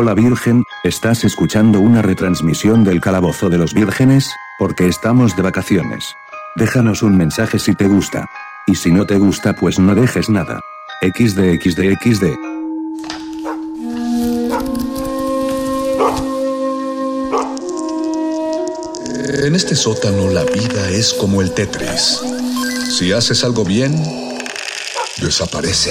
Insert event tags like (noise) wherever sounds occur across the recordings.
Hola Virgen, ¿estás escuchando una retransmisión del Calabozo de los Vírgenes? Porque estamos de vacaciones. Déjanos un mensaje si te gusta. Y si no te gusta, pues no dejes nada. XD. En este sótano la vida es como el Tetris. Si haces algo bien, desaparece.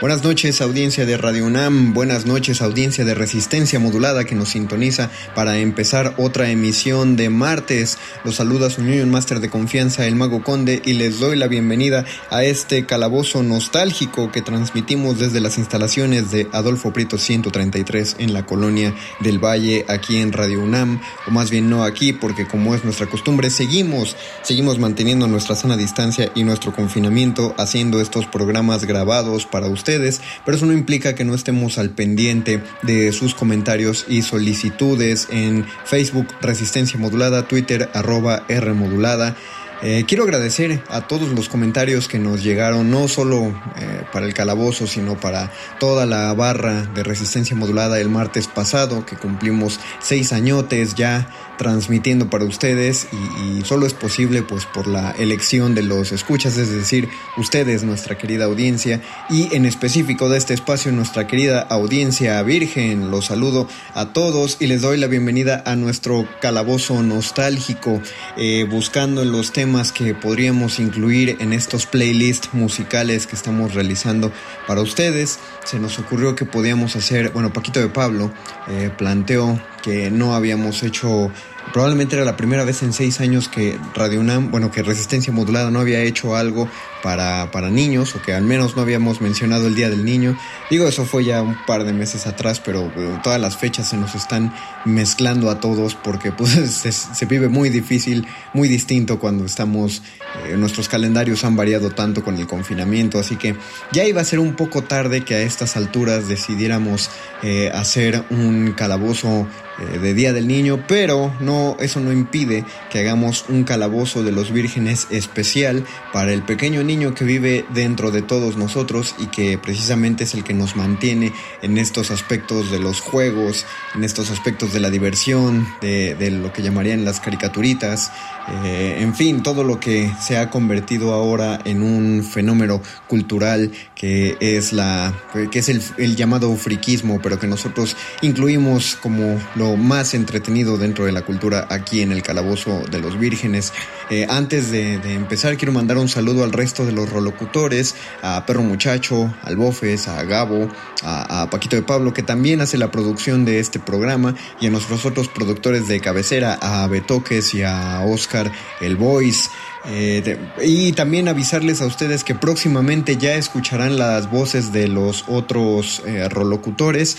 Buenas noches audiencia de Radio UNAM, buenas noches audiencia de Resistencia Modulada que nos sintoniza para empezar otra emisión de martes. Los saluda su Union Master de confianza, el Mago Conde, y les doy la bienvenida a este calabozo nostálgico que transmitimos desde las instalaciones de Adolfo Prieto 133 en la colonia del Valle, aquí en Radio UNAM, o más bien no aquí, porque como es nuestra costumbre, seguimos, seguimos manteniendo nuestra sana distancia y nuestro confinamiento, haciendo estos programas grabados para ustedes pero eso no implica que no estemos al pendiente de sus comentarios y solicitudes en Facebook Resistencia Modulada, Twitter arroba R Modulada. Eh, quiero agradecer a todos los comentarios que nos llegaron, no solo eh, para el calabozo, sino para toda la barra de resistencia modulada el martes pasado, que cumplimos seis añotes ya transmitiendo para ustedes y, solo es posible pues por la elección de los escuchas, es decir, ustedes, nuestra querida audiencia y en específico de este espacio nuestra querida audiencia virgen. Los saludo a todos y les doy la bienvenida a nuestro calabozo nostálgico, eh, buscando los temas que podríamos incluir en estos playlists musicales que estamos realizando para ustedes. Se nos ocurrió que podíamos hacer, bueno, Paquito de Pablo eh, planteó que no habíamos hecho probablemente era la primera vez en seis años que Radio UNAM, bueno, que Resistencia Modulada no había hecho algo para, para niños, o que al menos no habíamos mencionado el Día del Niño. Digo, eso fue ya un par de meses atrás, pero eh, todas las fechas se nos están mezclando a todos porque pues (laughs) se, vive muy difícil, muy distinto cuando estamos, eh, nuestros calendarios han variado tanto con el confinamiento, así que ya iba a ser un poco tarde que a estas alturas decidiéramos eh, hacer un calabozo de Día del Niño, pero no, eso no impide que hagamos un calabozo de los vírgenes especial para el pequeño niño que vive dentro de todos nosotros y que precisamente es el que nos mantiene en estos aspectos de los juegos, en estos aspectos de la diversión, de, lo que llamarían las caricaturitas, eh, en fin, todo lo que se ha convertido ahora en un fenómeno cultural que es la que es el, llamado friquismo, pero que nosotros incluimos como lo más entretenido dentro de la cultura aquí en el calabozo de los vírgenes. Eh, antes de, empezar, quiero mandar un saludo al resto de los rolocutores, a Perro Muchacho, al Bofes, a Gabo, a, a Paquito de Pablo, que también hace la producción de este programa, y a nuestros otros productores de cabecera, a Betoques y a Oscar el Voice. Eh, y también avisarles a ustedes que próximamente ya escucharán las voces de los otros eh, rolocutores.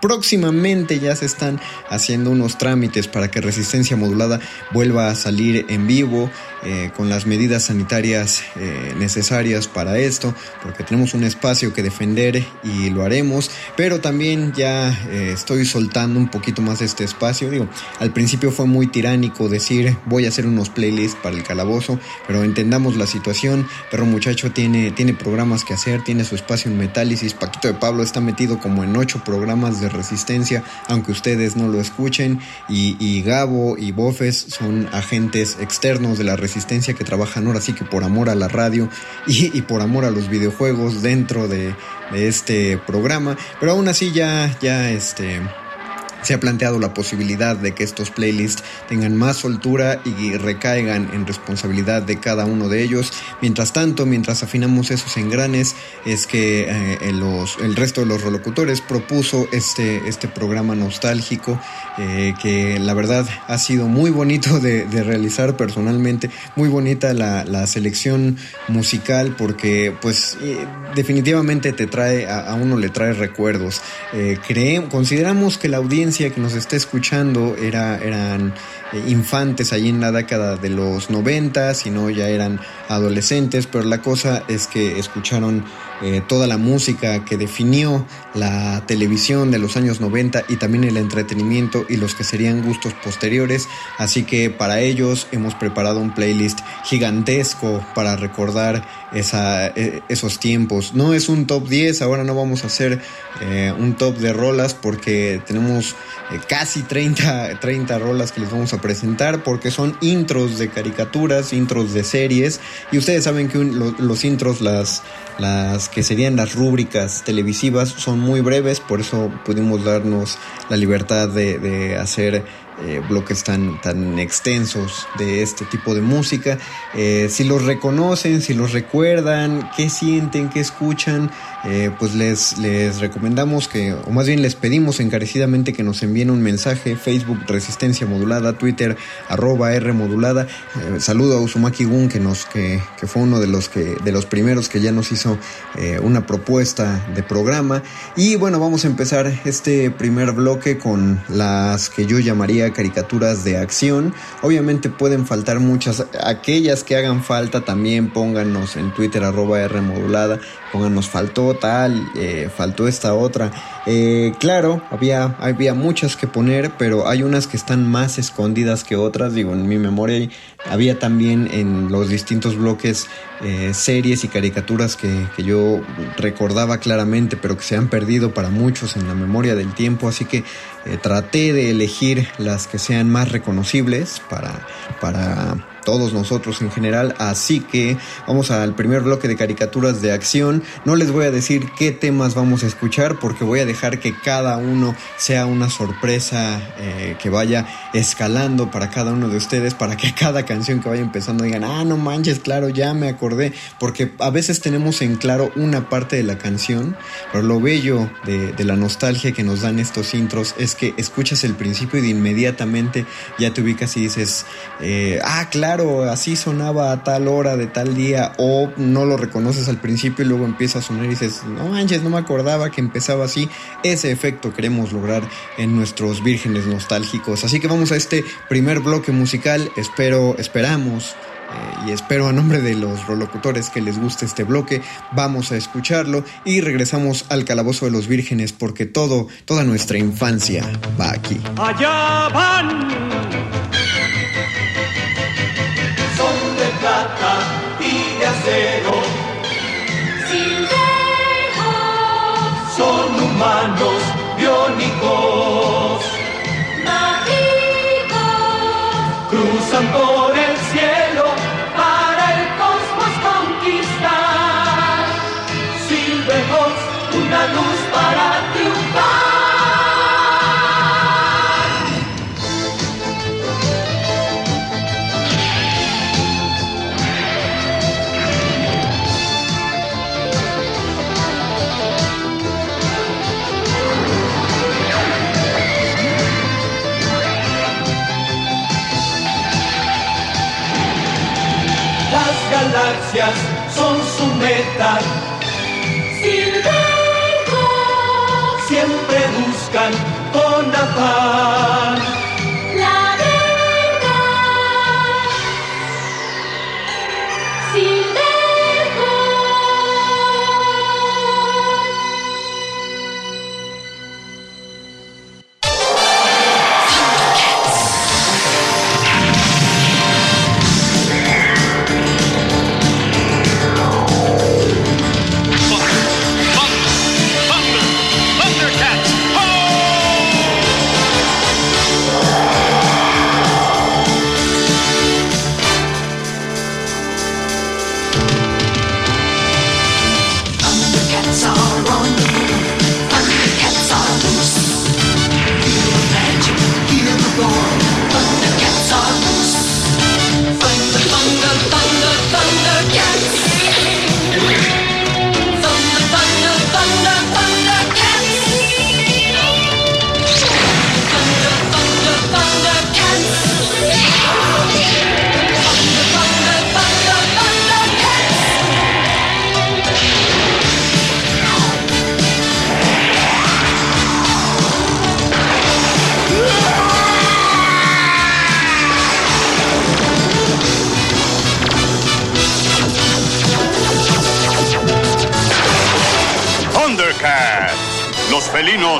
Próximamente ya se están haciendo unos trámites para que Resistencia Modulada vuelva a salir en vivo eh, con las medidas sanitarias necesarias para esto, porque tenemos un espacio que defender y lo haremos. Pero también ya estoy soltando un poquito más este espacio. Digo, al principio fue muy tiránico decir voy a hacer unos playlists para el calabozo pero entendamos la situación. Perro Muchacho tiene, tiene programas que hacer, tiene su espacio en Metálisis. Paquito de Pablo está metido como en ocho programas de resistencia, aunque ustedes no lo escuchen. Y, Gabo y Bofes son agentes externos de la resistencia que trabajan ahora sí que por amor a la radio y, y por amor a los videojuegos dentro de, de este programa. Pero aún así ya, ya este se ha planteado la posibilidad de que estos playlists tengan más soltura y recaigan en responsabilidad de cada uno de ellos. Mientras tanto, mientras afinamos esos engranes, es que eh, los, el resto de los relocutores propuso este, este programa nostálgico eh, que la verdad ha sido muy bonito de, realizar personalmente, muy bonita la, selección musical porque pues eh, definitivamente te trae, a, uno le trae recuerdos. creemos, consideramos que la audiencia que nos esté escuchando era, eran eh, infantes allí en la década de los 90, si no ya eran adolescentes, pero la cosa es que escucharon eh, toda la música que definió la televisión de los años 90 y también el entretenimiento y los que serían gustos posteriores. Así que para ellos hemos preparado un playlist gigantesco para recordar esa, e, esos tiempos. No es un top 10, ahora no vamos a hacer eh, un top de rolas porque tenemos eh, casi 30, 30 rolas que les vamos a presentar porque son intros de caricaturas, intros de series y ustedes saben que los intros, las, las que serían las rúbricas televisivas, son muy breves, por eso pudimos darnos la libertad de, de hacer eh, bloques tan, tan extensos de este tipo de música. Eh, si los reconocen, si los recuerdan, qué sienten, qué escuchan, eh, pues les, les recomendamos que, o más bien les pedimos encarecidamente que nos envíen un mensaje, Facebook Resistencia Modulada, Twitter arroba R Modulada. saludo a Uzumaki Gun que nos, que, que, fue uno de los que, de los primeros que ya nos hizo una propuesta de programa. Y bueno, vamos a empezar este primer bloque con las que yo llamaría caricaturas de acción. Obviamente pueden faltar muchas, aquellas que hagan falta también pónganos en Twitter arroba R modulada, pónganos faltó tal, eh, faltó esta otra. Eh, claro, había, había muchas que poner, pero hay unas que están más escondidas que otras. Digo, en mi memoria había también en los distintos bloques eh, series y caricaturas que, que, yo recordaba claramente, pero que se han perdido para muchos en la memoria del tiempo. Así que eh, traté de elegir las que sean más reconocibles para, para todos nosotros en general. Así que vamos al primer bloque de caricaturas de acción. No les voy a decir qué temas vamos a escuchar porque voy a dejar que cada uno sea una sorpresa eh, que vaya escalando para cada uno de ustedes, para que (laughs) cada canción que vaya empezando digan, ah, no manches, claro, ya me acordé. Porque a veces tenemos en claro una parte de la canción, pero lo bello de, la nostalgia que nos dan estos intros es que escuchas el principio y de inmediatamente ya te ubicas y dices, eh, ah, claro así sonaba a tal hora de tal día, o no lo reconoces al principio y luego empieza a sonar y dices, no manches, no me acordaba que empezaba así. Ese efecto queremos lograr en nuestros vírgenes nostálgicos. Así que vamos a este primer bloque musical. Espero, esperamos. Eh, y espero a nombre de los rolocutores que les guste este bloque, vamos a escucharlo y regresamos al calabozo de los vírgenes porque todo, toda nuestra infancia va aquí. Allá van de acero. Son humanos biónicos. Mágicos. Cruzan por meta. Siempre buscan con afán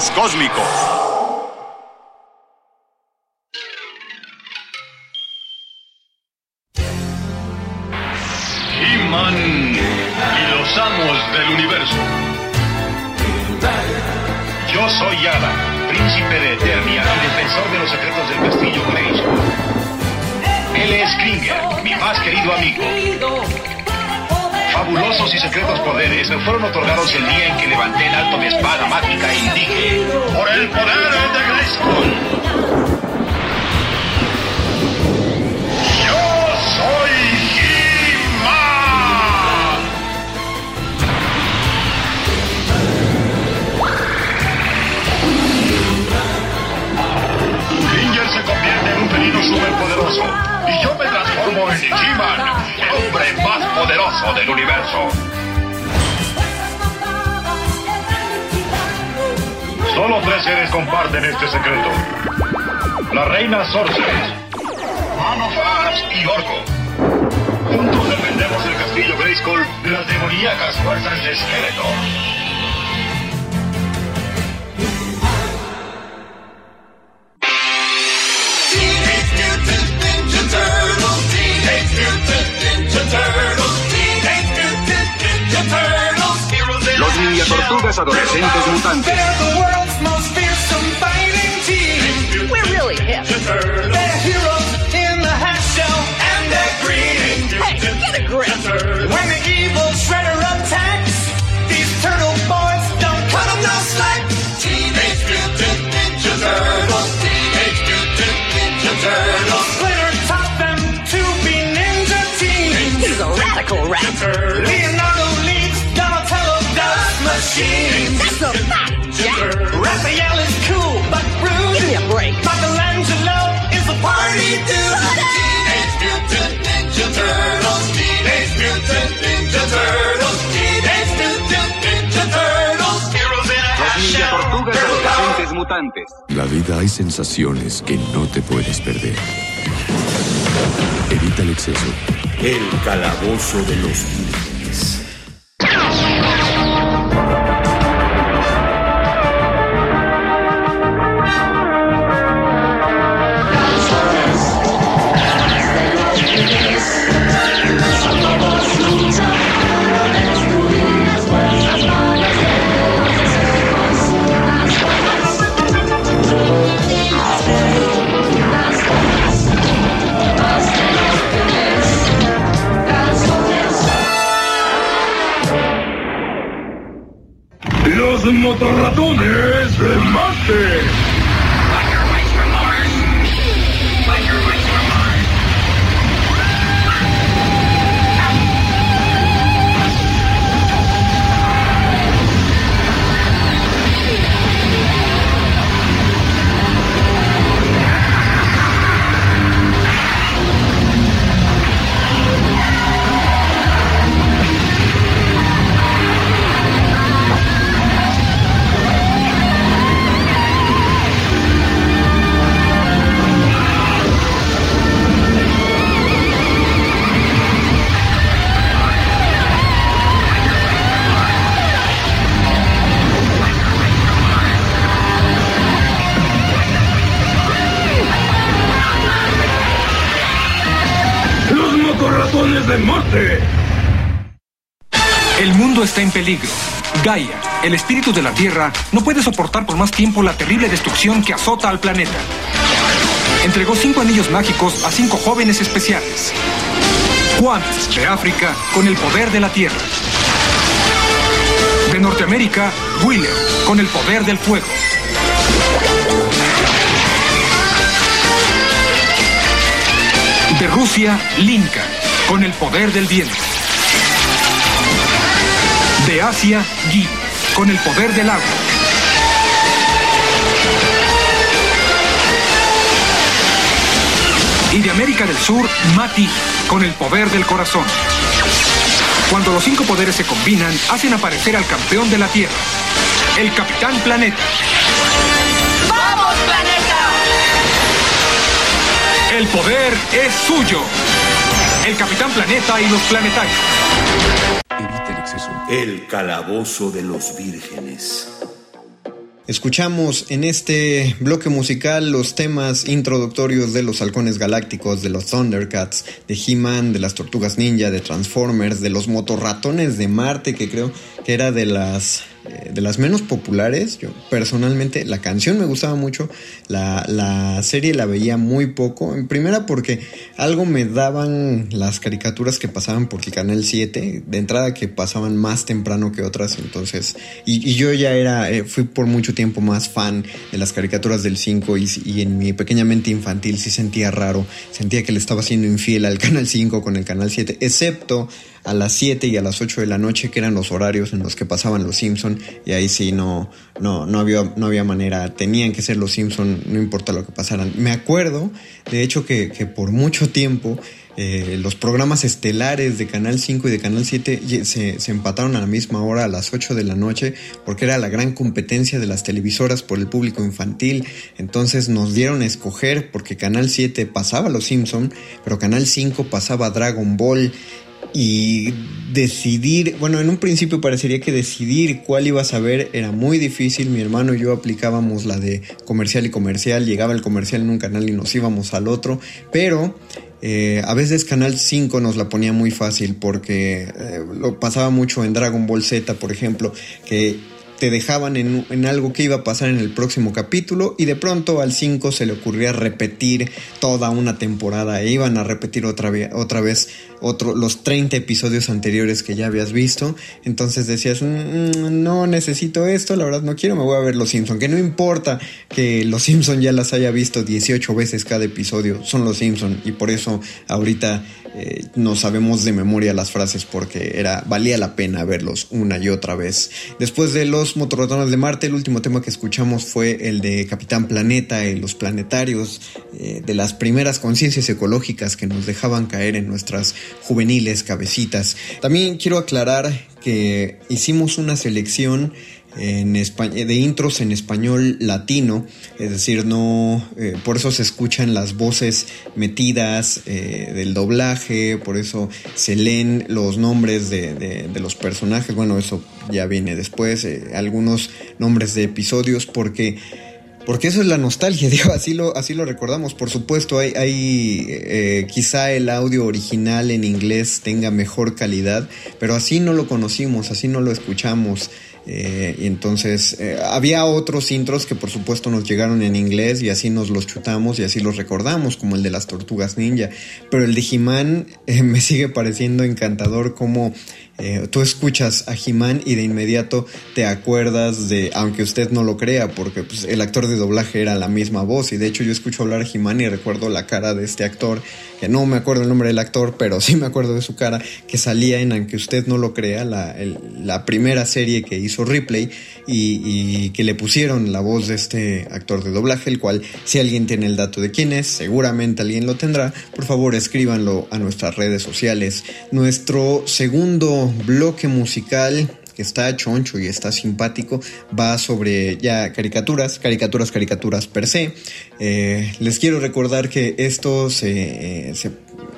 cósmicos. El espíritu de la Tierra, no puede soportar por más tiempo la terrible destrucción que azota al planeta. Entregó cinco anillos mágicos a cinco jóvenes especiales. Juan, de África, con el poder de la Tierra. De Norteamérica, Wheeler, con el poder del fuego. De Rusia, Linka, con el poder del viento. De Asia, Yi, con el poder del agua. Y de América del Sur, Mati, con el poder del corazón. Cuando los cinco poderes se combinan, hacen aparecer al campeón de la Tierra, el Capitán Planeta. ¡Vamos, planeta! El poder es suyo. El Capitán Planeta y los planetarios. El calabozo de los vírgenes. Escuchamos en este bloque musical los temas introductorios de los halcones galácticos, de los Thundercats, de He-Man, de las tortugas ninja, de Transformers, de los motorratones de Marte, que creo que era de las, eh, de las menos populares. Yo personalmente la canción me gustaba mucho, la, la serie la veía muy poco. En primera porque algo me daban las caricaturas que pasaban por el Canal 7, de entrada que pasaban más temprano que otras, entonces, y, yo ya era, eh, fui por mucho tiempo más fan de las caricaturas del 5 y, y en mi pequeña mente infantil sí sentía raro, sentía que le estaba siendo infiel al Canal 5 con el Canal 7, excepto a las 7 y a las 8 de la noche, que eran los horarios en los que pasaban los Simpson y ahí sí no, no, no, había, no había manera, tenían que ser los Simpson no importa lo que pasaran. Me acuerdo, de hecho, que, que por mucho tiempo eh, los programas estelares de Canal 5 y de Canal 7 ye- se, se empataron a la misma hora, a las 8 de la noche, porque era la gran competencia de las televisoras por el público infantil. Entonces nos dieron a escoger, porque Canal 7 pasaba Los Simpson, pero Canal 5 pasaba Dragon Ball. Y decidir, bueno, en un principio parecería que decidir cuál ibas a ver era muy difícil. Mi hermano y yo aplicábamos la de comercial y comercial. Llegaba el comercial en un canal y nos íbamos al otro. Pero eh, a veces Canal 5 nos la ponía muy fácil porque eh, lo pasaba mucho en Dragon Ball Z, por ejemplo, que te dejaban en, algo que iba a pasar en el próximo capítulo y de pronto al 5 se le ocurría repetir toda una temporada e iban a repetir otra vez otro, los 30 episodios anteriores que ya habías visto. Entonces decías, "Mm, mm, no necesito esto, la verdad no quiero, me voy a ver Los Simpson. Que no importa que Los Simpson ya las haya visto 18 veces cada episodio, son Los Simpson y por eso ahorita eh, no sabemos de memoria las frases porque era valía la pena verlos una y otra vez. Después de los motorratones de Marte, el último tema que escuchamos fue el de Capitán Planeta y los planetarios, eh, de las primeras conciencias ecológicas que nos dejaban caer en nuestras juveniles cabecitas. También quiero aclarar que hicimos una selección de intros en español latino, es decir, no, eh, por eso se escuchan las voces metidas eh, del doblaje, por eso se leen los nombres de, de- los personajes, bueno, eso ya viene después, eh, algunos nombres de episodios, porque porque eso es la nostalgia, (laughs) digo, así lo, así lo recordamos. Por supuesto, hay, hay quizá el audio original en inglés tenga mejor calidad, pero así no lo conocimos, así no lo escuchamos. Eh, y entonces eh, había otros intros que por supuesto nos llegaron en inglés y así nos los chutamos y así los recordamos, como el de las tortugas ninja. Pero el de He-Man eh, (laughs) me sigue pareciendo encantador como eh, tú escuchas a He-Man y de inmediato te acuerdas de, aunque usted no lo crea, porque pues, el actor de doblaje era la misma voz y de hecho yo escucho hablar a He-Man y recuerdo la cara de este actor, que no me acuerdo el nombre del actor, pero sí me acuerdo de su cara, que salía en, aunque usted no lo crea, la, el- la primera serie que hizo Ripley y, y que le pusieron la voz de este actor de doblaje, el cual si alguien tiene el dato de quién es, seguramente alguien lo tendrá, por favor escríbanlo a nuestras redes sociales. Nuestro segundo bloque musical que está choncho y está simpático, va sobre ya caricaturas, caricaturas, caricaturas per se. Eh, les quiero recordar que esto se, eh, se,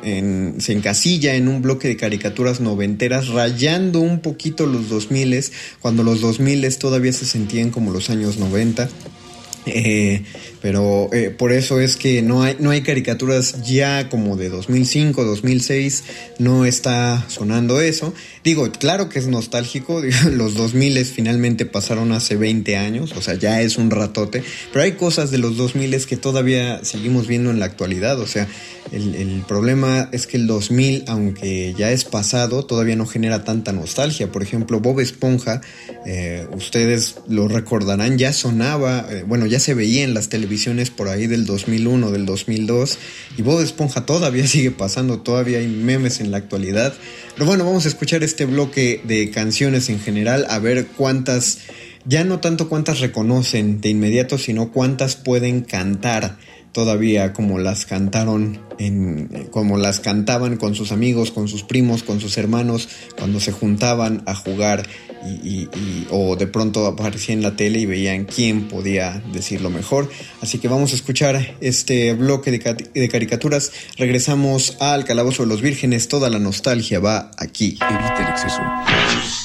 en- se encasilla en un bloque de caricaturas noventeras, rayando un poquito los 2000 cuando los 2000 todavía se sentían como los años 90. Eh, pero eh, por eso es que no hay, no hay caricaturas ya como de 2005, 2006, no está sonando eso. Digo, claro que es nostálgico, (laughs) los 2000 finalmente pasaron hace 20 años, o sea, ya es un ratote, pero hay cosas de los 2000 que todavía seguimos viendo en la actualidad, o sea, el, el, problema es que el 2000, aunque ya es pasado, todavía no genera tanta nostalgia. Por ejemplo, Bob Esponja, eh, ustedes lo recordarán, ya sonaba, eh, bueno, ya se veía en las televisiones por ahí del 2001, del 2002, y Bob Esponja todavía (laughs) sigue pasando, todavía hay memes en la actualidad. Pero bueno, vamos a escuchar este bloque de canciones en general, a ver cuántas, ya no tanto cuántas reconocen de inmediato, sino cuántas pueden cantar todavía como las cantaron en, como las cantaban con sus amigos, con sus primos, con sus hermanos cuando se juntaban a jugar y, y, o de pronto aparecía en la tele y veían quién podía decirlo mejor. Así que vamos a escuchar este bloque de, de caricaturas. Regresamos al Calabozo de los Vírgenes. Toda la nostalgia va aquí. Evita el exceso.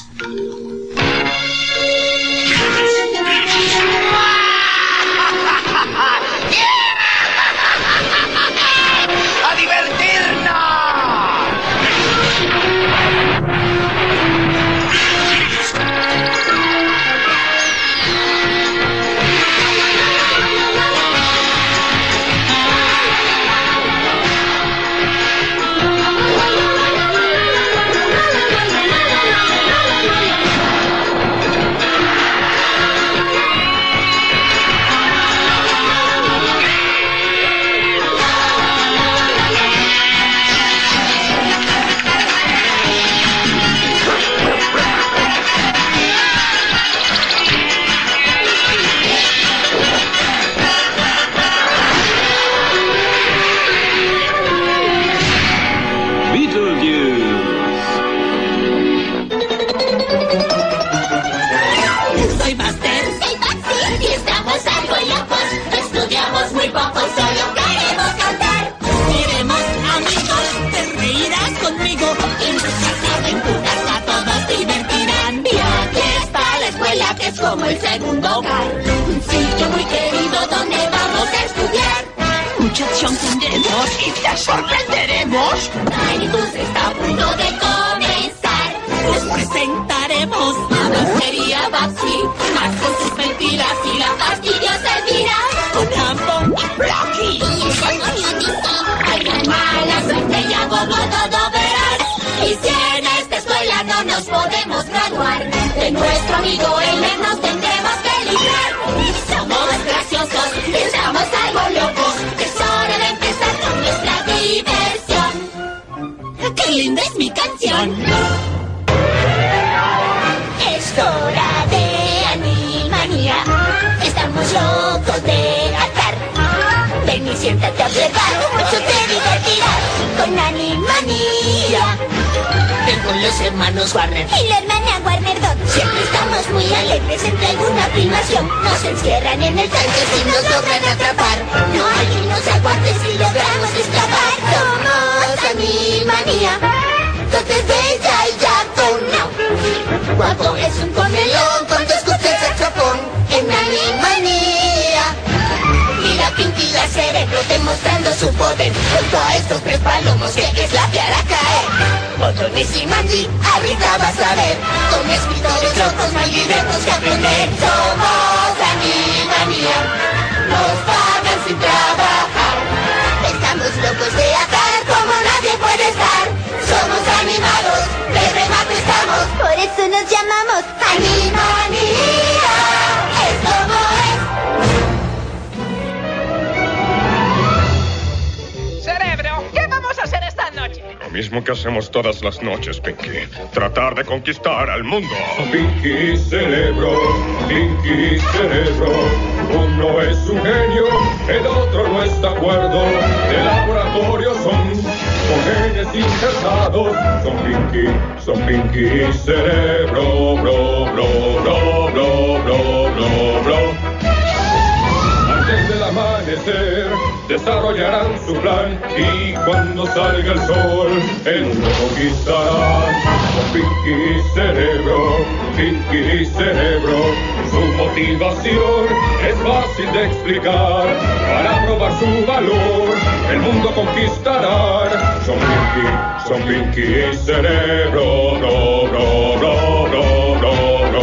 Motivación es fácil de explicar. Para probar su valor, el mundo conquistará. Son Pinky, son Pinky y Cerebro. No, no, no, no, no, no.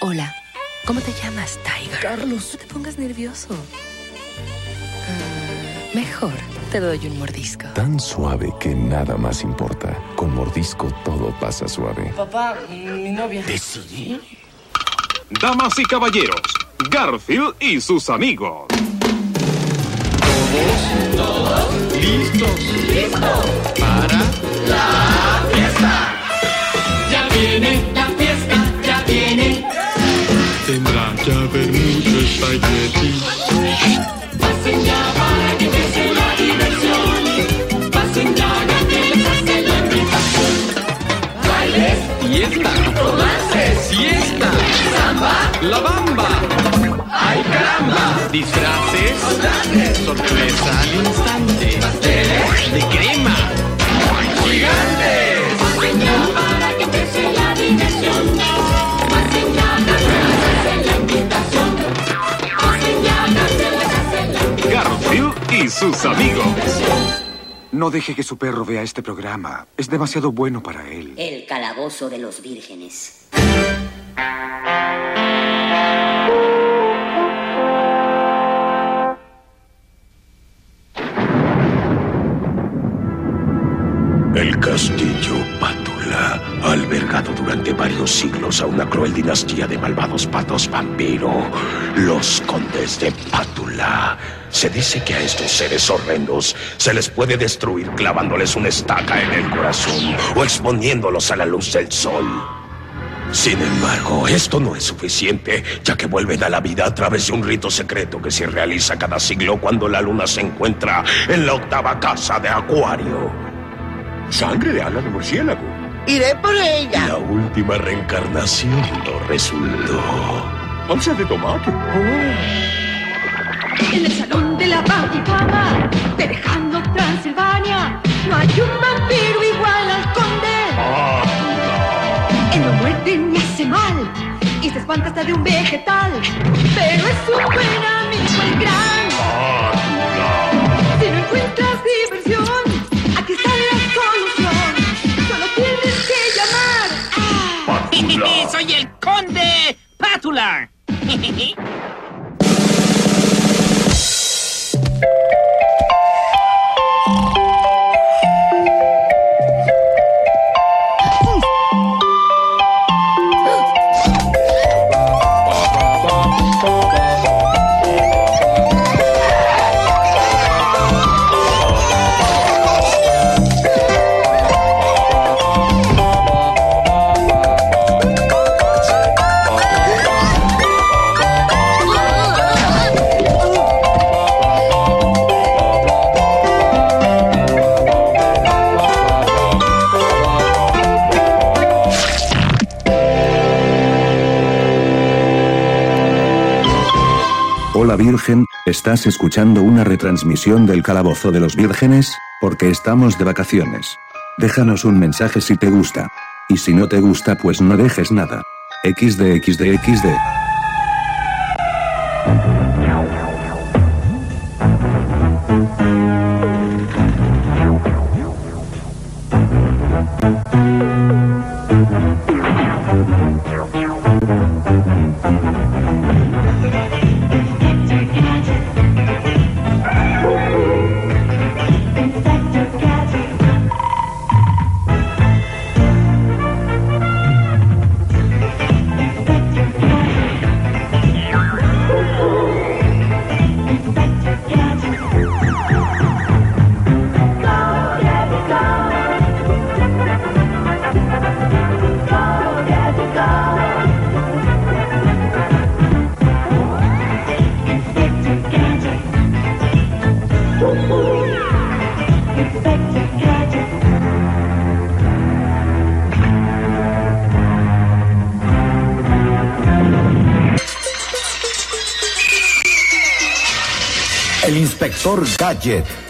Hola, ¿cómo te llamas, Tiger? Carlos. No te pongas nervioso. Ah, mejor, te doy un mordisco. Tan suave que nada más importa. Con mordisco todo pasa suave. Papá, mi novia. ¿Decidí? Damas y caballeros, Garfield y sus amigos. ¿Todos? ¿Listos? ¿Listos? Para la fiesta. Ya viene la fiesta, ya viene. Tendrá que haber mucho espagueti. La bamba. ay caramba. Disfraces. Sorpresa al instante. pasteles, De crema. gigantes. Para que empiece la diversión. Invitación. La invitación. Garfield y sus amigos. No deje que su perro vea este programa. Es demasiado bueno para él. El calabozo de los vírgenes. Cruel dinastía de malvados patos vampiro, los condes de Pátula. Se dice que a estos seres horrendos se les puede destruir clavándoles una estaca en el corazón o exponiéndolos a la luz del sol. Sin embargo, esto no es suficiente, ya que vuelven a la vida a través de un rito secreto que se realiza cada siglo cuando la luna se encuentra en la octava casa de Acuario. Sangre de ala de murciélago. Iré por ella. La última reencarnación no resultó. Salsa de tomate. En el salón de la Vaticana, de Lejano Transilvania, no hay un vampiro igual al conde. Él no muerde ni hace mal, y se espanta hasta de un vegetal, pero es un buen amigo el gran. Si no encuentras diversión, (laughs) ¡Soy el conde Pátula! (laughs) Virgen, ¿estás escuchando una retransmisión del Calabozo de los Vírgenes? Porque estamos de vacaciones. Déjanos un mensaje si te gusta. Y si no te gusta pues no dejes nada. XD XD XD.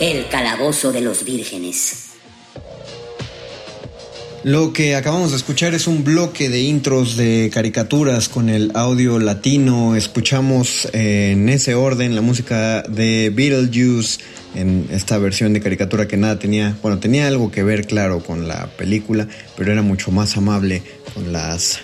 El calabozo de los vírgenes. Lo que acabamos de escuchar es un bloque de intros de caricaturas con el audio latino. Escuchamos eh, en ese orden la música de Beetlejuice en esta versión de caricatura que nada tenía, bueno, tenía algo que ver, claro, con la película, pero era mucho más amable con las,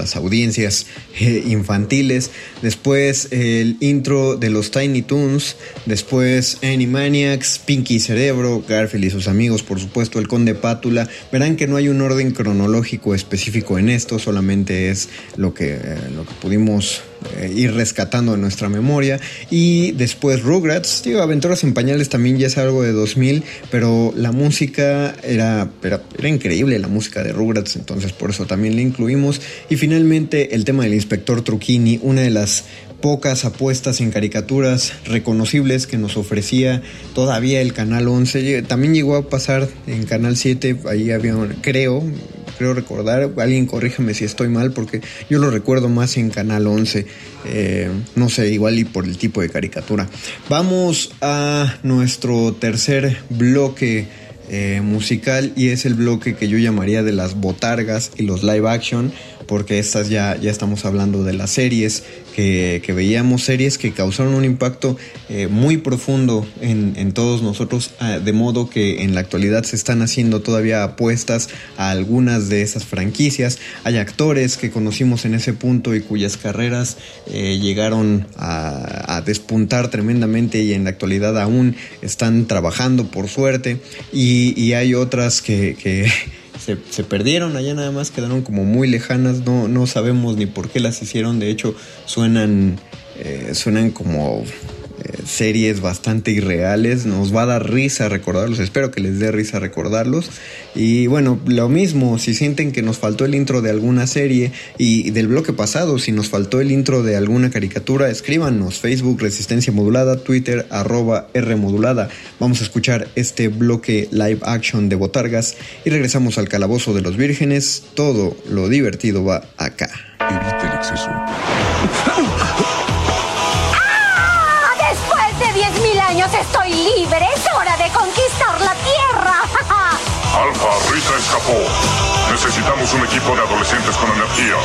las audiencias eh, infantiles. Después el intro de los Tiny Toons, después Animaniacs, Pinky Cerebro, Garfield y sus amigos, por supuesto, el Conde Pátula. Verán que no hay un orden cronológico específico en esto, solamente es lo que, eh, lo que pudimos eh, ir rescatando nuestra memoria. Y después Rugrats, digo, Aventuras en Pañales también ya es algo de 2000, pero la música era, era, era increíble, la música de Rugrats, entonces por eso también la incluimos. Y finalmente el tema del inspector Truquini, una de las pocas apuestas en caricaturas reconocibles que nos ofrecía todavía el Canal 11. También llegó a pasar en Canal 7, ahí había, creo, creo recordar, alguien corríjame si estoy mal, porque yo lo recuerdo más en Canal 11, eh, no sé, igual y por el tipo de caricatura. Vamos a nuestro tercer bloque eh, musical y es el bloque que yo llamaría de las botargas y los live action porque estas ya, ya estamos hablando de las series que, veíamos, series que causaron un impacto eh, muy profundo en, todos nosotros, ah, de modo que en la actualidad se están haciendo todavía apuestas a algunas de esas franquicias. Hay actores que conocimos en ese punto y cuyas carreras eh, llegaron a, despuntar tremendamente y en la actualidad aún están trabajando por suerte. Y, y hay otras que, que (laughs) se, se, perdieron, allá nada más quedaron como muy lejanas, no, no sabemos ni por qué las hicieron, de hecho suenan, eh, suenan como series bastante irreales, nos va a dar risa recordarlos, espero que les dé risa recordarlos. Y bueno, lo mismo, si sienten que nos faltó el intro de alguna serie y del bloque pasado, si nos faltó el intro de alguna caricatura, escríbanos, Facebook Resistencia Modulada, Twitter arroba R Modulada. Vamos a escuchar este bloque live action de Botargas y regresamos al calabozo de los vírgenes. Todo lo divertido va acá. Evite el exceso. (laughs) Alfa, Rita escapó. Necesitamos un equipo de adolescentes con energía.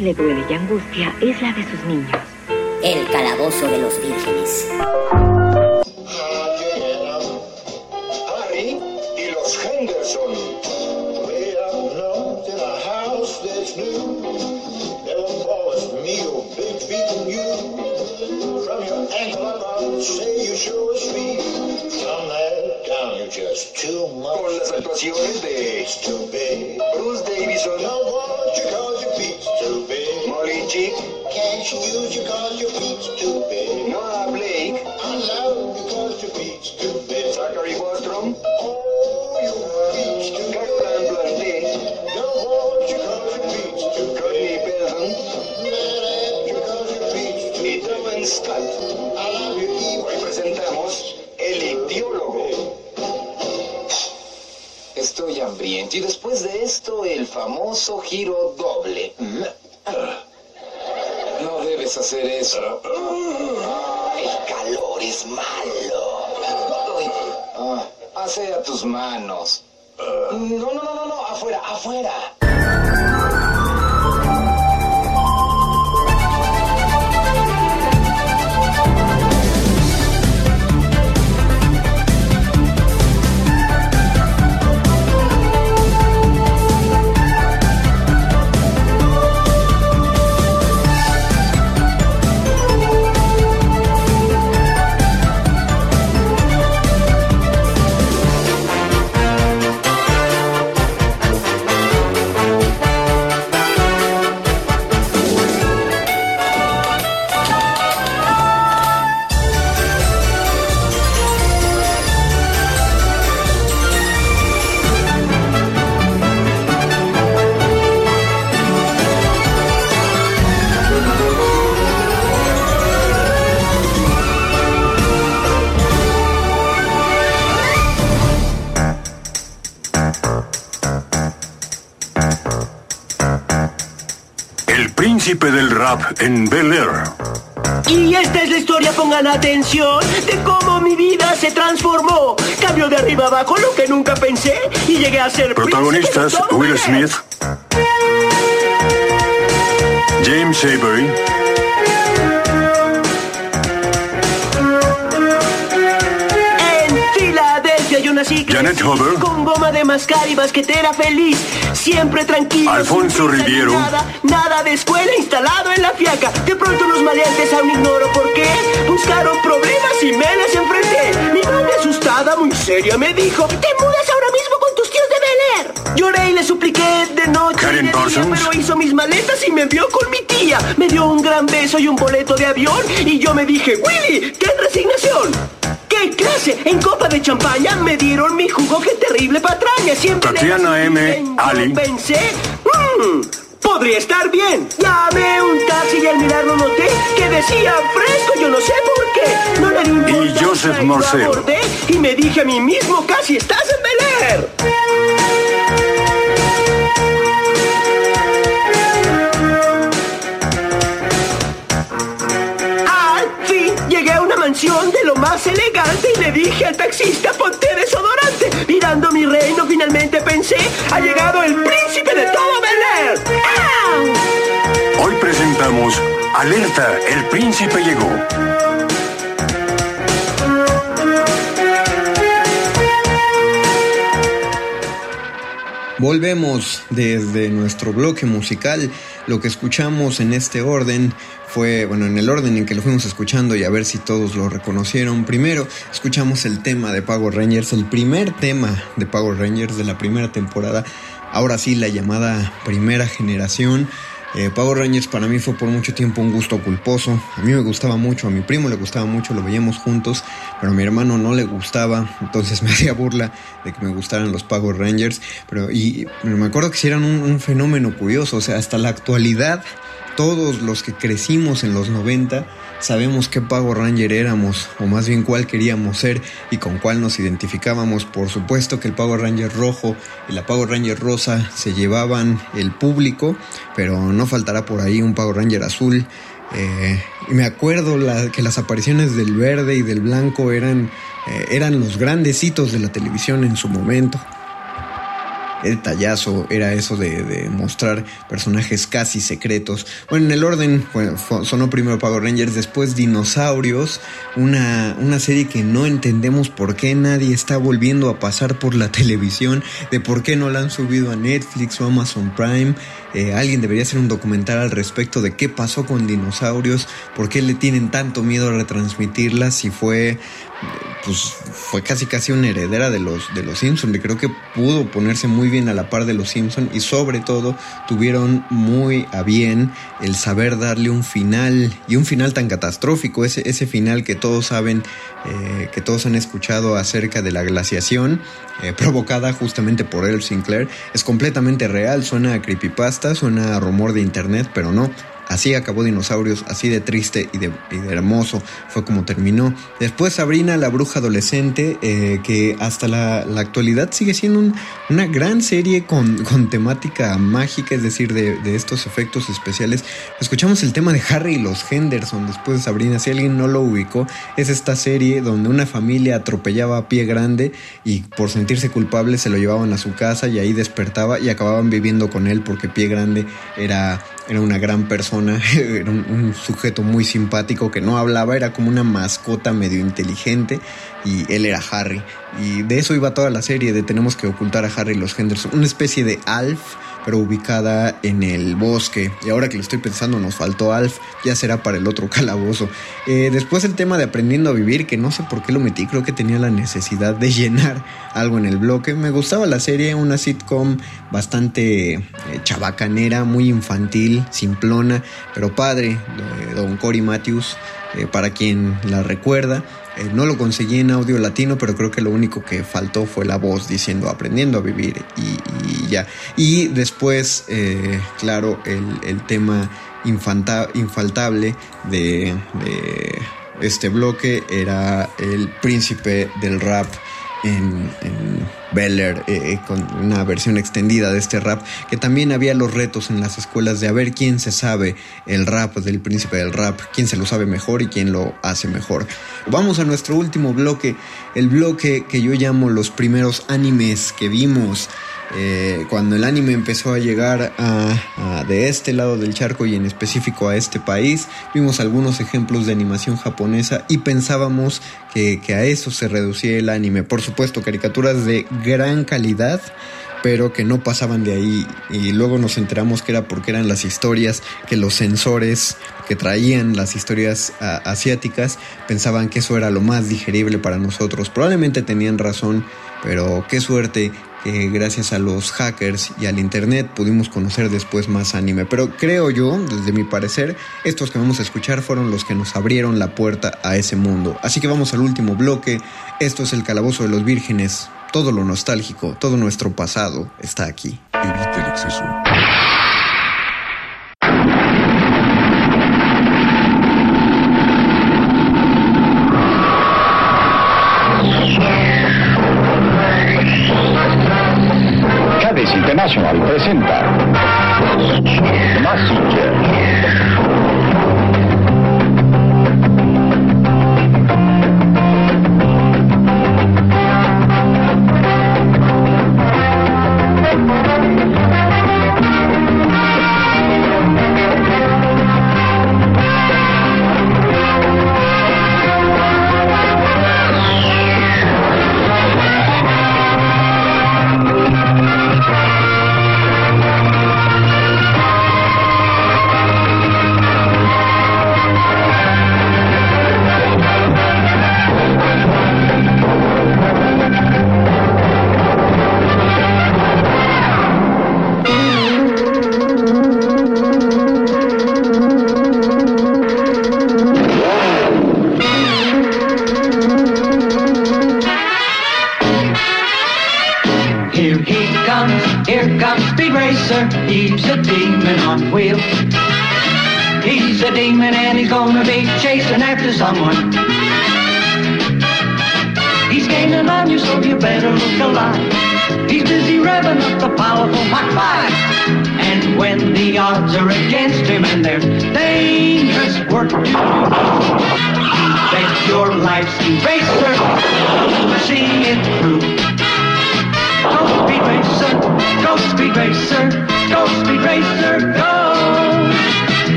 Le duele y angustia es la de sus niños. En Bel Air. Y esta es la historia, pongan atención, de cómo mi vida se transformó. Cambio de arriba abajo lo que nunca pensé y llegué a ser Protagonistas Will. Smith, James Avery, En Filadelfia yo nací Janet Huber. con goma de mascar y basquetera feliz, siempre tranquilo. Alfonso Riviero. Nada, nada de escuela instalado en la fiaca. De pronto los maleantes aún ignoro por qué buscaron problemas y me les enfrenté. Mi madre asustada, muy seria, me dijo: Te mudas ahora mismo con tus tíos de Bel Air. Lloré y le supliqué de noche. Karen de día, pero hizo mis maletas y me envió con mi tía. Me dio un gran beso y un boleto de avión. Y yo me dije: Willy, qué resignación. ¡Qué clase! En copa de champaña me dieron mi jugo, qué terrible patraña. Siempre Tatiana M. Ali. Pensé, "Mm, podría estar bien. Llamé un taxi y al mirarlo noté que decía fresco, yo no sé por qué. No le di Joseph y Morcel. abordé Y me dije a mí mismo, casi estás en Bel Air. Al fin llegué a una mansión de lo más elegante y le dije al taxista, ponte. Mirando mi reino, finalmente pensé, ha llegado el príncipe de todo Bel Air. ¡Au! Hoy presentamos Alerta, el príncipe llegó. Volvemos desde nuestro bloque musical. Lo que escuchamos en este orden fue, bueno, en el orden en que lo fuimos escuchando y a ver si todos lo reconocieron. Primero, escuchamos el tema de Power Rangers, el primer tema de Power Rangers de la primera temporada. Ahora sí, la llamada primera generación. Eh, Power Rangers para mí fue por mucho tiempo un gusto culposo. A mí me gustaba mucho, a mi primo le gustaba mucho, lo veíamos juntos, pero a mi hermano no le gustaba, entonces (laughs) me hacía burla de que me gustaran los Power Rangers. Pero, y, me acuerdo que sí eran un, un fenómeno curioso, o sea, hasta la actualidad, todos los que crecimos en los 90 sabemos qué Power Ranger éramos, o más bien cuál queríamos ser y con cuál nos identificábamos. Por supuesto que el Power Ranger rojo y la Power Ranger rosa se llevaban el público, pero no faltará por ahí un Power Ranger azul. Eh, y me acuerdo que las apariciones del verde y del blanco eran, eh, eran los grandes hitos de la televisión en su momento. El detallazo era eso de, de mostrar personajes casi secretos. Bueno, en el orden sonó primero Power Rangers, después Dinosaurios, una, una serie que no entendemos por qué nadie está volviendo a pasar por la (laughs) televisión, de por qué no la han subido a Netflix o Amazon Prime. Eh, alguien debería hacer un documental al respecto de qué pasó con Dinosaurios, por qué le tienen tanto miedo a retransmitirla, si fue pues fue casi casi una heredera de los de los Simpson y creo que pudo ponerse muy bien a la par de los Simpson y sobre todo tuvieron muy a bien el saber darle un final y un final tan catastrófico ese ese final que todos saben eh, que todos han escuchado acerca de la glaciación eh, provocada justamente por El Sinclair. Es completamente real suena a creepypasta suena a rumor de internet pero no Así acabó Dinosaurios, así de triste y de, hermoso fue como terminó. Después Sabrina, la bruja adolescente, eh, que hasta la, actualidad sigue siendo un, una gran serie con, con, temática mágica, es decir, de, de, estos efectos especiales. Escuchamos el tema de Harry y los Henderson después de Sabrina. Si alguien no lo ubicó, es esta serie donde una familia atropellaba a pie grande y por sentirse culpable se lo llevaban a su casa y ahí despertaba y acababan viviendo con él porque pie grande era era una gran persona, (laughs) era un, sujeto muy simpático que no hablaba, era como una mascota medio inteligente y él era Harry. Y de eso iba toda la serie, de tenemos que ocultar a Harry los Henderson, una especie de Alf, pero ubicada en el bosque. Y ahora que lo estoy pensando, nos faltó Alf, ya será para el otro (laughs) calabozo. Eh, después el tema de aprendiendo a vivir, que no sé por qué lo metí, creo que tenía la necesidad de (laughs) llenar algo en el bloque. Me gustaba la serie, una sitcom bastante eh, chabacanera, muy infantil, simplona, pero padre, de Don Cory Matthews, eh, para quien la recuerda. Eh, no lo conseguí en audio latino, pero creo que lo único que faltó fue la voz diciendo aprendiendo a vivir y, ya. Y después, eh, claro, el, tema infanta, infaltable de, este bloque era el príncipe del rap en Bel Air, eh, con una versión extendida de este rap, que también había los retos en las escuelas de a ver quién se sabe el rap del príncipe del rap, quién se lo sabe mejor y quién lo hace mejor. Vamos a nuestro último bloque, el bloque que yo llamo los primeros animes que vimos. Eh, cuando el anime empezó a llegar a, de este lado del charco y en específico a este país, vimos algunos ejemplos de animación japonesa y pensábamos que, a eso se reducía el anime. Por supuesto, caricaturas de gran calidad, pero que no pasaban de ahí y luego nos enteramos que era porque eran las historias que los sensores que traían las historias asiáticas pensaban que eso era lo más digerible para nosotros. Probablemente tenían razón, pero qué suerte que gracias a los hackers y al internet pudimos conocer después más anime. Pero creo yo, desde mi parecer, estos que vamos a escuchar fueron los que nos abrieron la puerta a ese mundo. Así que vamos al último bloque. Esto es el Calabozo de los Vírgenes. Todo lo nostálgico, todo nuestro pasado está aquí. El exceso. International presenta Massinger.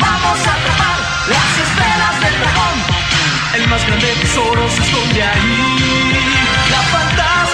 Vamos a atrapar las esferas del dragón. El más grande tesoro se esconde ahí. La fantasía.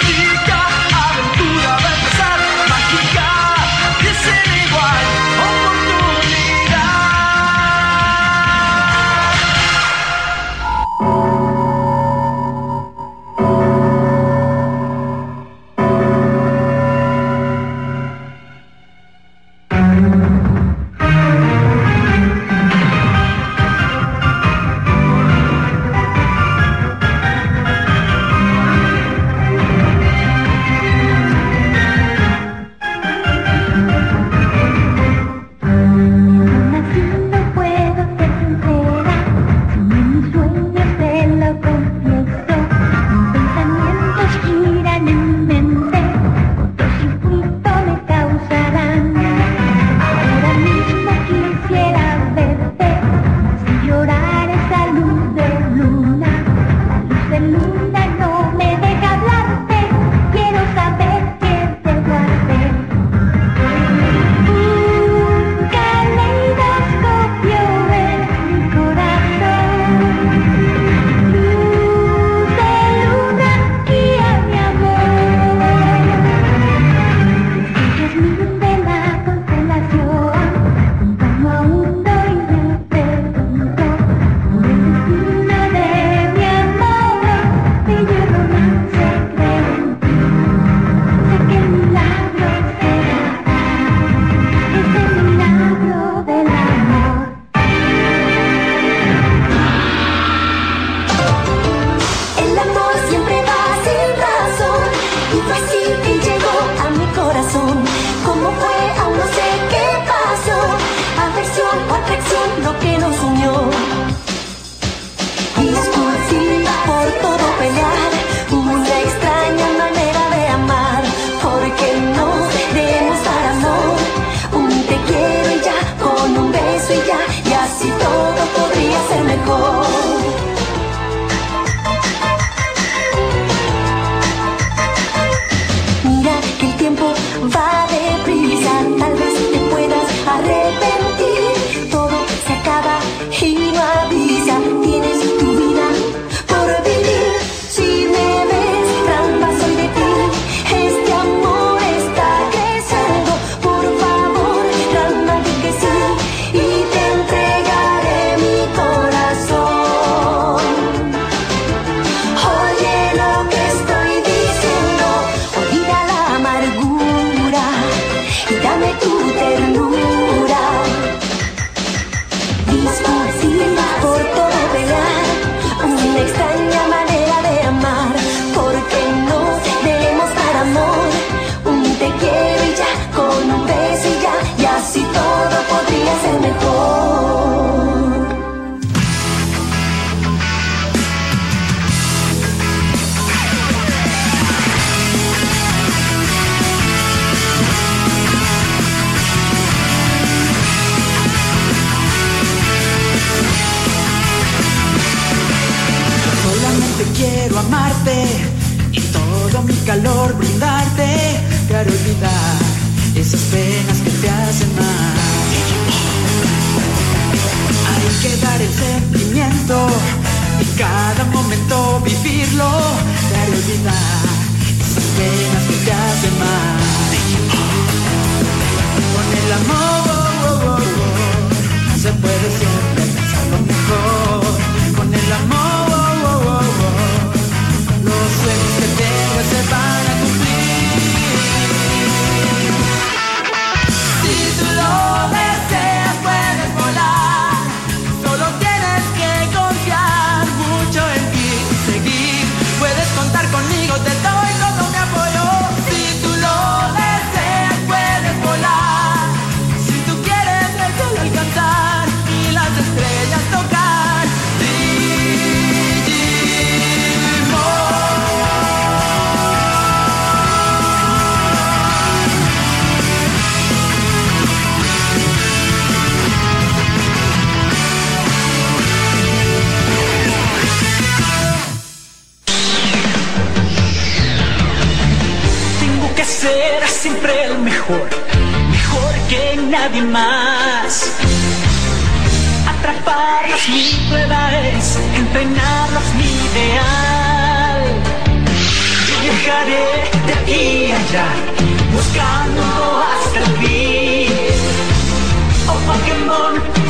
Pokémon,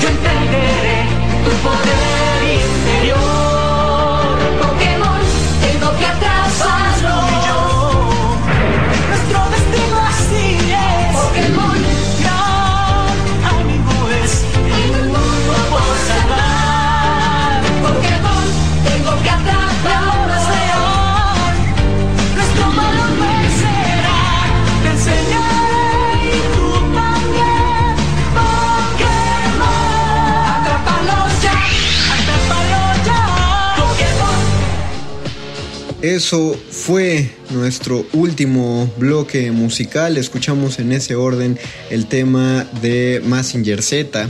Eso fue nuestro último bloque musical. Escuchamos en ese orden el tema de Massinger Z,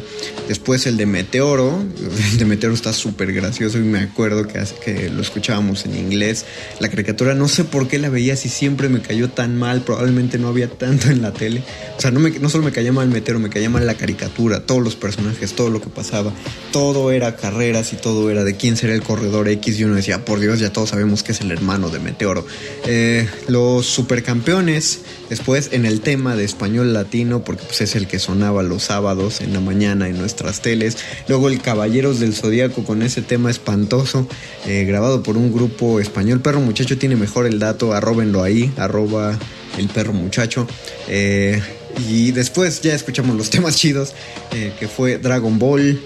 después el de Meteoro. (laughs) El de Meteoro está súper gracioso y me acuerdo que, hace- que lo escuchábamos en inglés. La caricatura, no sé por qué la veía si siempre me cayó tan mal. Probablemente no había tanto en la tele. O sea, no, solo me caía mal Meteoro, me caía mal la caricatura, todos los personajes, todo lo que pasaba. Todo era carreras y todo era de quién será el corredor X. Y uno decía, por Dios, ya todos sabemos que es el hermano de Meteoro. Eh, los supercampeones, después en el tema de español latino, porque pues es el que sonaba los sábados en la mañana en nuestras teles. Luego el Caballeros del Zodíaco con ese tema espantoso, eh, grabado por un grupo español. Perro Muchacho tiene mejor el dato, arróbenlo ahí, arroba el perro muchacho. Eh, y después ya escuchamos los temas chidos, eh, que fue Dragon Ball,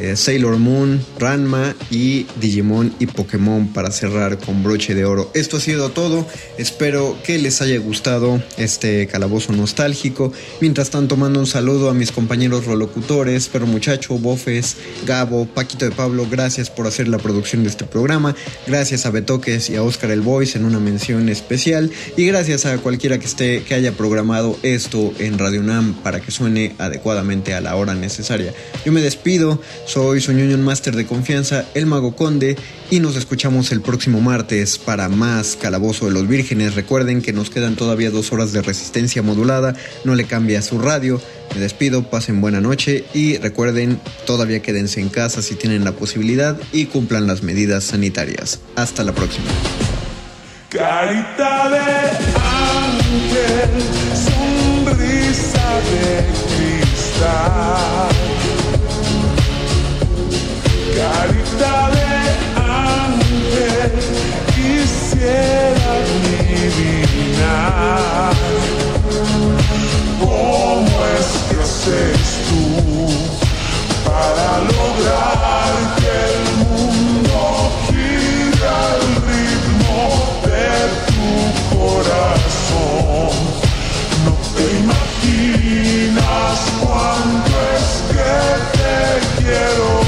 eh, Sailor Moon, Ranma y Digimon y Pokémon para cerrar con broche de oro. Esto ha sido todo, espero que les haya gustado este calabozo nostálgico. Mientras tanto mando un saludo a mis compañeros rolocutores, Perro Muchacho, Bofes, Gabo, Paquito de Pablo, gracias por hacer la producción de este programa, gracias a Betoques y a Oscar el Voice en una mención especial y gracias a cualquiera que esté que haya programado esto en Radio Nam para que suene adecuadamente a la hora necesaria. Yo me despido, soy su Union Master de confianza, el Mago Conde, y nos escuchamos el próximo martes para más Calabozo de los Vírgenes. Recuerden que nos quedan todavía dos horas de resistencia modulada, no le cambia su radio. Me despido, pasen buena noche y recuerden, todavía quédense en casa si tienen la posibilidad y cumplan las medidas sanitarias. Hasta la próxima. Carita de ángel, sonrisa de cristal. Carita de ángel, quisiera adivinar cómo es que haces tú para lograr que el mundo gire al ritmo de tu corazón. No te imaginas cuánto es que te quiero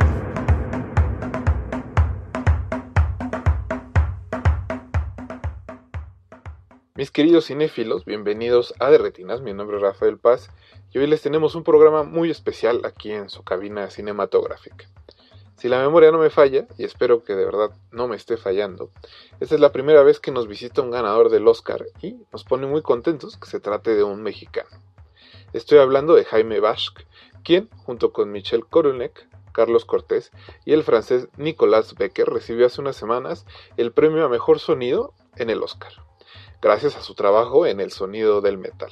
Mis queridos cinéfilos, bienvenidos a De Retinas, mi nombre es Rafael Paz y hoy les tenemos un programa muy especial aquí en su cabina cinematográfica. Si la memoria no me falla, y espero que de verdad no me esté fallando, esta es la primera vez que nos visita un ganador del Oscar y nos pone muy contentos que se trate de un mexicano. Estoy hablando de Jaime Bashk, quien, junto con Michel Koronek, Carlos Cortés y el francés Nicolas Becker, recibió hace unas semanas el premio a Mejor Sonido en el Oscar gracias a su trabajo en el sonido del metal.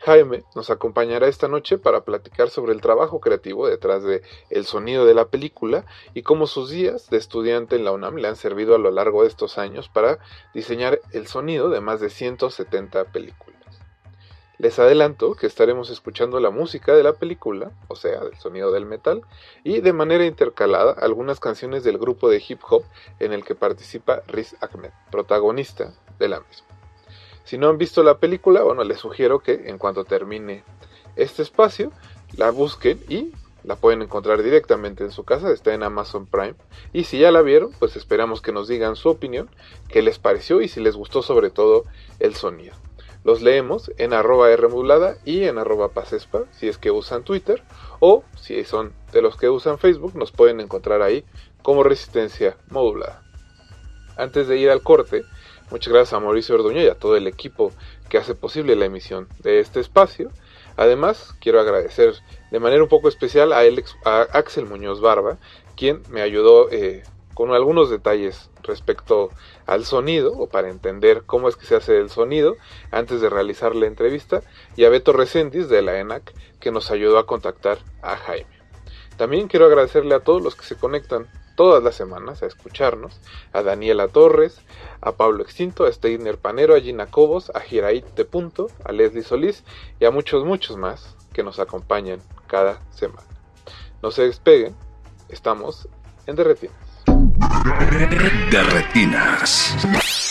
Jaime nos acompañará esta noche para platicar sobre el trabajo creativo detrás de el sonido de la película y cómo sus días de estudiante en la UNAM le han servido a lo largo de estos años para diseñar el sonido de más de 170 películas. Les adelanto que estaremos escuchando la música de la película, o sea, del sonido del metal, y de manera intercalada algunas canciones del grupo de hip hop en el que participa Riz Ahmed, protagonista de la misma. Si no han visto la película, bueno, les sugiero que en cuanto termine este espacio, la busquen y la pueden encontrar directamente en su casa, está en Amazon Prime. Y si ya la vieron, pues esperamos que nos digan su opinión, qué les pareció y si les gustó sobre todo el sonido. Los leemos en arroba Rmodulada y en arroba Pasespa, si es que usan Twitter, o si son de los que usan Facebook, nos pueden encontrar ahí como Resistencia Modulada. Antes de ir al corte, Muchas gracias a Mauricio Orduña y a todo el equipo que hace posible la emisión de este espacio. Además, quiero agradecer de manera un poco especial a, Axel Muñoz Barba, quien me ayudó eh, con algunos detalles respecto al sonido o para entender cómo es que se hace el sonido antes de realizar la entrevista, y a Beto Resendiz de la ENAC, que nos ayudó a contactar a Jaime. También quiero agradecerle a todos los que se conectan todas las semanas a escucharnos, a Daniela Torres, a Pablo Extinto, a Steiner Panero, a Gina Cobos, a Giraít de Punto, a Leslie Solís y a muchos, muchos más que nos acompañan cada semana. No se despeguen, estamos en Derretinas. Derretinas.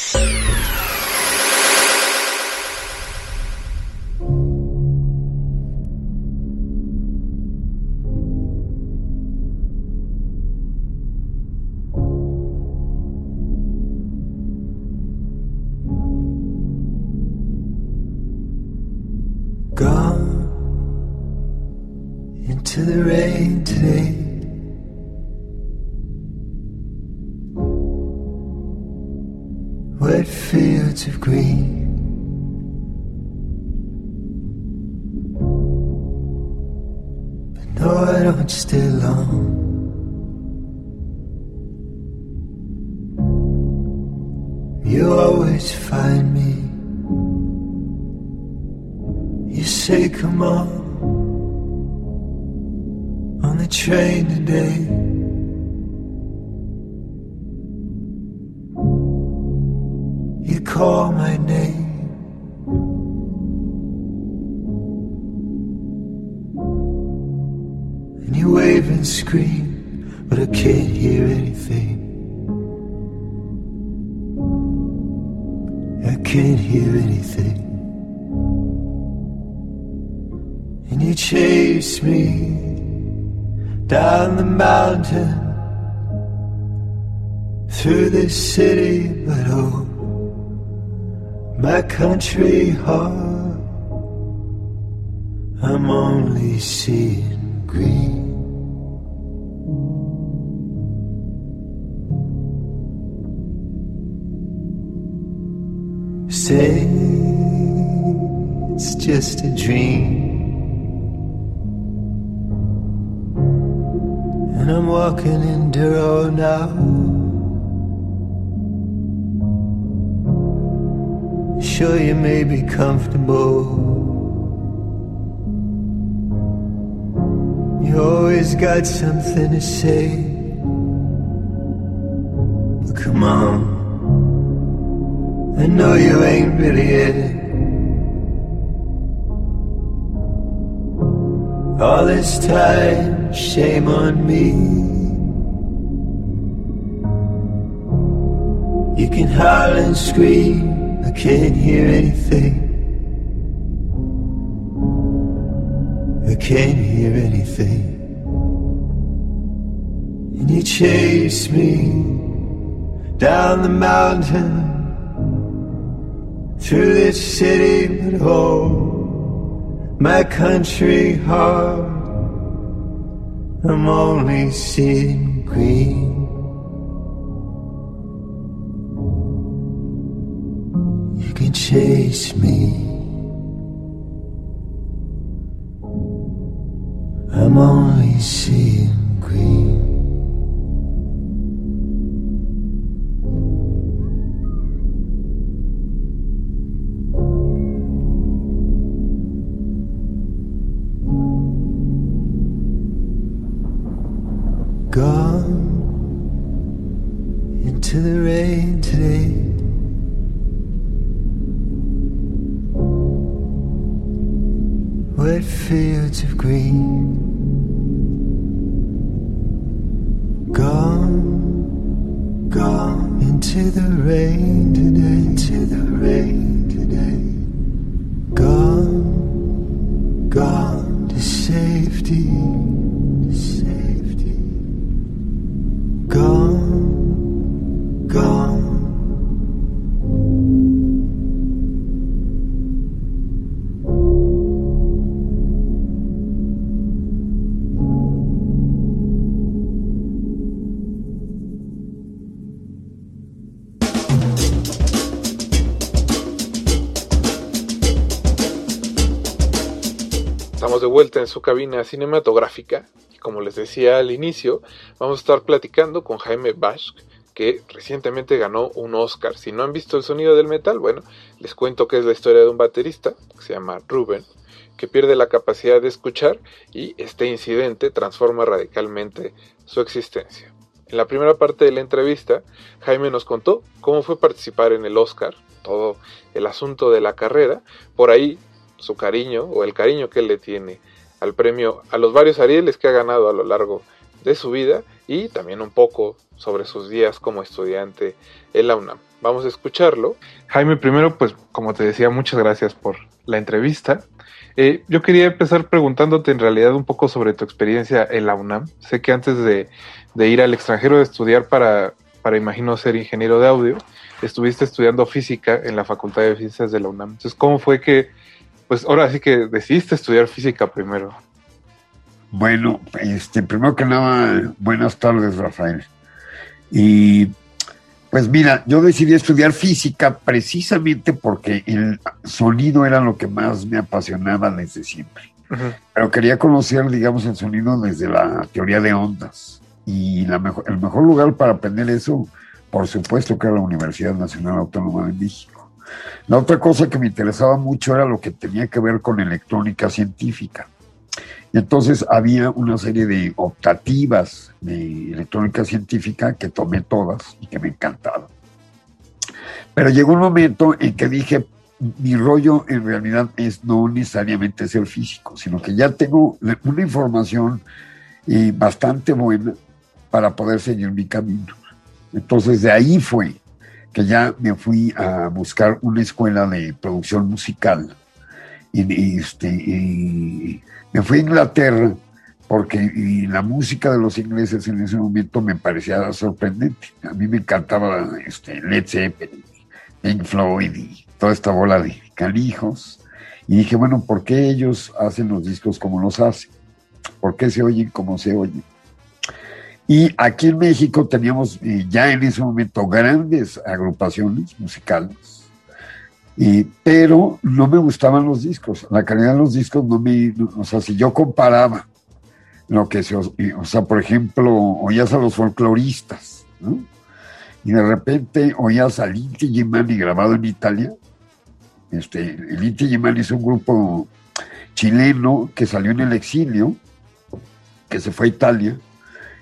Of green. But no, I don't stay long. You always find me. You say, come on, on the train today. Call my name. And you wave and scream, but I can't hear anything. I can't hear anything. And you chase me down the mountain through the city, but oh, my country heart, I'm only seeing green. Say it's just a dream. And I'm walking in Duro now. Sure, you may be comfortable. You always got something to say. But come on, I know you ain't really it. All this time, shame on me. You can howl and scream, can't hear anything. I can't hear anything. And you chase me down the mountain through this city, but oh, my country heart, I'm only seeing green. Chase me. I'm only seeing cinematográfica y como les decía al inicio, vamos a estar platicando con Jaime Bash, que recientemente ganó un Oscar. Si no han visto el sonido del metal, bueno, les cuento que es la historia de un baterista que se llama Ruben, que pierde la capacidad de escuchar y este incidente transforma radicalmente su existencia. En la primera parte de la entrevista, Jaime nos contó cómo fue participar en el Oscar, todo el asunto de la carrera, por ahí su cariño o el cariño que él le tiene al premio, a los varios Arieles que ha ganado a lo largo de su vida y también un poco sobre sus días como estudiante en la UNAM. Vamos a escucharlo. Jaime, primero, pues como te decía, muchas gracias por la entrevista. Eh, yo quería empezar preguntándote en realidad un poco sobre tu experiencia en la UNAM. Sé que antes de, de ir al extranjero a estudiar para, para, imagino, ser ingeniero de audio, estuviste estudiando física en la Facultad de Ciencias de la UNAM. Entonces, ¿cómo fue que pues ahora sí que decidiste estudiar física primero. Bueno, este, primero que nada, buenas tardes, Rafael. Y pues mira, yo decidí estudiar física precisamente porque el sonido era lo que más me apasionaba desde siempre. Uh -huh. Pero quería conocer, digamos, el sonido desde la teoría de ondas. Y la mejor, el mejor lugar para aprender eso, por supuesto, que era la Universidad Nacional Autónoma de México. La otra cosa que me interesaba mucho era lo que tenía que ver con electrónica científica. Y entonces había una serie de optativas de electrónica científica que tomé todas y que me encantaban. Pero llegó un momento en que dije, mi rollo en realidad es no necesariamente ser físico, sino que ya tengo una información eh, bastante buena para poder seguir mi camino. Entonces de ahí fue que ya me fui a buscar una escuela de producción musical. Y, este, y me fui a Inglaterra porque la música de los ingleses en ese momento me parecía sorprendente. A mí me encantaba este, Led Zeppelin, Pink Floyd y toda esta bola de calijos. Y dije, bueno, ¿por qué ellos hacen los discos como los hacen? ¿Por qué se oyen como se oyen? Y aquí en México teníamos ya en ese momento grandes agrupaciones musicales, pero no me gustaban los discos. La calidad de los discos no me. O sea, si yo comparaba lo que se. O sea, por ejemplo, oías a los folcloristas, ¿no? Y de repente oías al Inti Gimani grabado en Italia. Este, el Inti Gimani es un grupo chileno que salió en el exilio que se fue a Italia,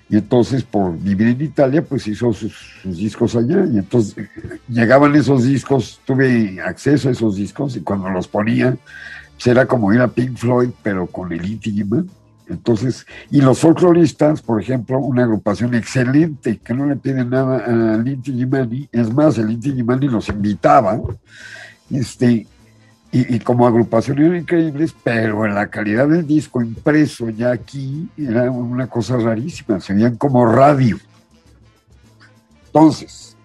y entonces por vivir en Italia, pues hizo sus, discos allá, y entonces llegaban esos discos, tuve acceso a esos discos, y cuando los ponía, pues era como ir a Pink Floyd, pero con el Illimani. Entonces, y los folcloristas, por ejemplo, una agrupación excelente que no le pide nada al Inti Illimani, es más, el Inti Illimani los invitaba, este, y, como agrupación eran increíbles, pero la calidad del disco impreso ya aquí era una cosa rarísima, se veían como radio. Entonces,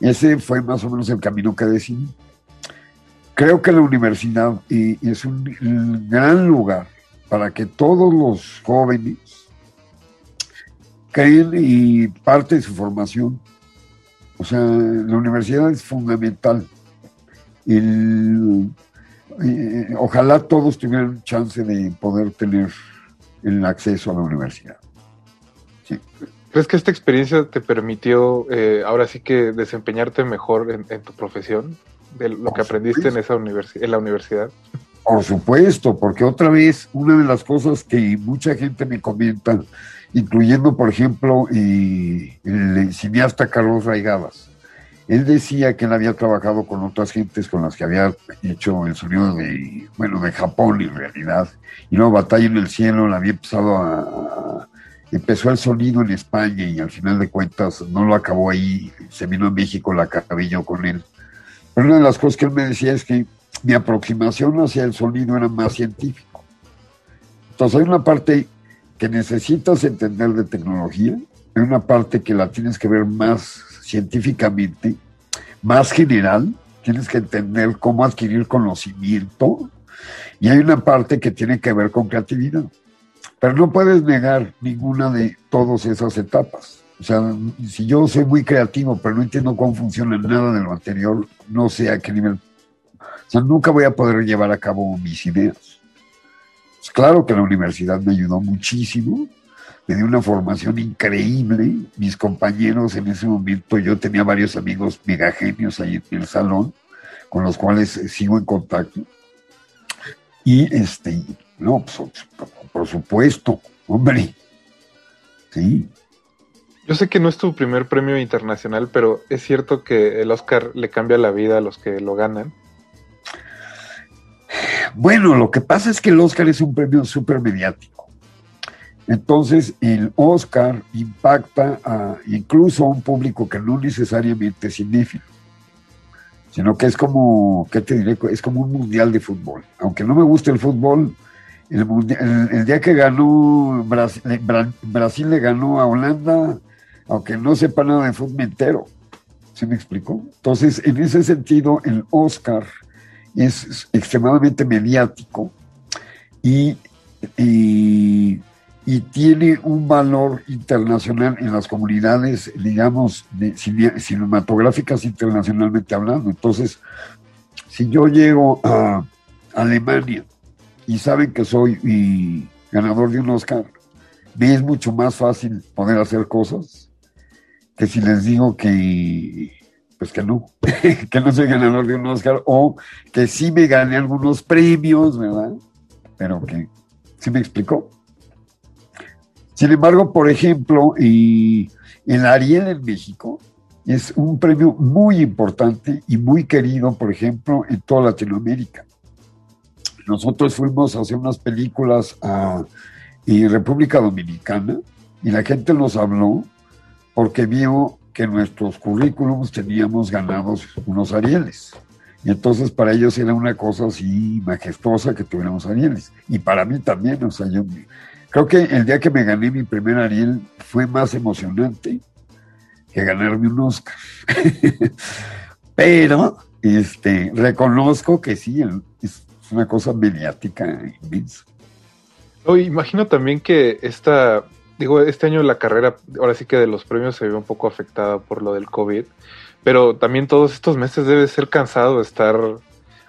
ese fue más o menos el camino que decidí. Creo que la universidad es un gran lugar para que todos los jóvenes creen y parte de su formación. O sea, la universidad es fundamental. El- eh, ojalá todos tuvieran chance de poder tener el acceso a la universidad. ¿Crees que esta experiencia te permitió eh, ahora sí que desempeñarte mejor en, en tu profesión? De lo que aprendiste en, esa universi- en la universidad. Por supuesto, porque otra vez, una de las cosas que mucha gente me comenta, incluyendo, por ejemplo, eh, el cineasta Carlos Raigadas, él decía que él había trabajado con otras gentes con las que había hecho el sonido de, bueno, de Japón en realidad, y luego Batalla en el Cielo, la había empezado a, empezó el sonido en España y al final de cuentas no lo acabó ahí, se vino a México, la acabé yo con él. Pero una de las cosas que él me decía es que mi aproximación hacia el sonido era más científico. Entonces hay una parte que necesitas entender de tecnología, hay una parte que la tienes que ver más científicamente, más general, tienes que entender cómo adquirir conocimiento, y hay una parte que tiene que ver con creatividad. Pero no puedes negar ninguna de todas esas etapas. O sea, si yo soy muy creativo, pero no entiendo cómo funciona nada de lo anterior, no sé a qué nivel. O sea, nunca voy a poder llevar a cabo mis ideas. Pues claro que la universidad me ayudó muchísimo, me dio una formación increíble. Mis compañeros en ese momento, yo tenía varios amigos megagenios ahí en el salón, con los cuales sigo en contacto. Y este, no, pues, por supuesto, hombre. Sí. Yo sé que no es tu primer premio internacional, pero es cierto que el Oscar le cambia la vida a los que lo ganan. Bueno, lo que pasa es que el Oscar es un premio súper mediático. Entonces, el Oscar impacta incluso a un público que no necesariamente es cinéfilo, sino que es como, ¿qué te diré? Es como un mundial de fútbol. Aunque no me guste el fútbol, el, mundi- el- día que ganó Brasil, Bra- Brasil le ganó a Holanda, aunque no sepa nada de fútbol, entero. ¿Se me explicó? Entonces, en ese sentido, el Oscar es extremadamente mediático y, y tiene un valor internacional en las comunidades, digamos, cinematográficas internacionalmente hablando. Entonces, si yo llego a Alemania y saben que soy ganador de un Oscar, me es mucho más fácil poder hacer cosas que si les digo que pues que no, (laughs) que no soy ganador de un Oscar o que sí me gané algunos premios, ¿verdad? Pero que sí me explicó. Sin embargo, por ejemplo, y el Ariel en México es un premio muy importante y muy querido, por ejemplo, en toda Latinoamérica. Nosotros fuimos a hacer unas películas a República Dominicana y la gente nos habló porque vio que en nuestros currículums teníamos ganados unos Arieles. Y entonces para ellos era una cosa así majestuosa que tuviéramos Arieles. Y para mí también, o sea, yo creo que el día que me gané mi primer Ariel fue más emocionante que ganarme un Oscar. (laughs) Pero este, reconozco que sí, es una cosa mediática inmensa. No, imagino también que esta, digo, este año la carrera, ahora sí que de los premios se vio un poco afectada por lo del COVID, pero también todos estos meses debe ser cansado estar,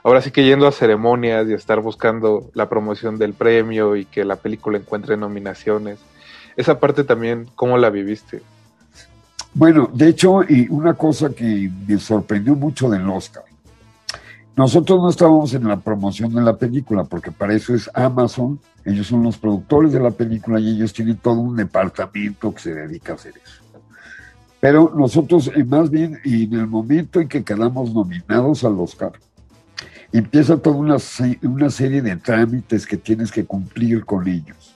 ahora sí que yendo a ceremonias y estar buscando la promoción del premio y que la película encuentre nominaciones. Esa parte también, ¿cómo la viviste? Bueno, de hecho, y una cosa que me sorprendió mucho del Oscar Nosotros no estábamos en la promoción de la película, porque para eso es Amazon, ellos son los productores de la película y ellos tienen todo un departamento que se dedica a hacer eso. Pero nosotros, eh, más bien, en el momento en que quedamos nominados al Oscar, empieza toda una, una serie de trámites que tienes que cumplir con ellos.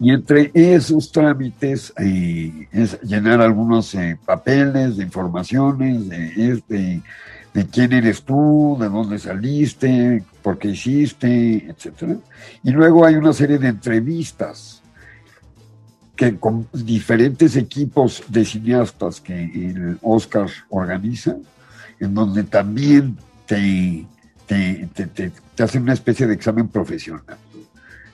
Y entre esos trámites eh, es llenar algunos eh, papeles de informaciones, de, este, de quién eres tú, de dónde saliste, por qué hiciste, etcétera. Y luego hay una serie de entrevistas que con diferentes equipos de cineastas que el Oscar organiza, en donde también te, te, te- te- hacen una especie de examen profesional.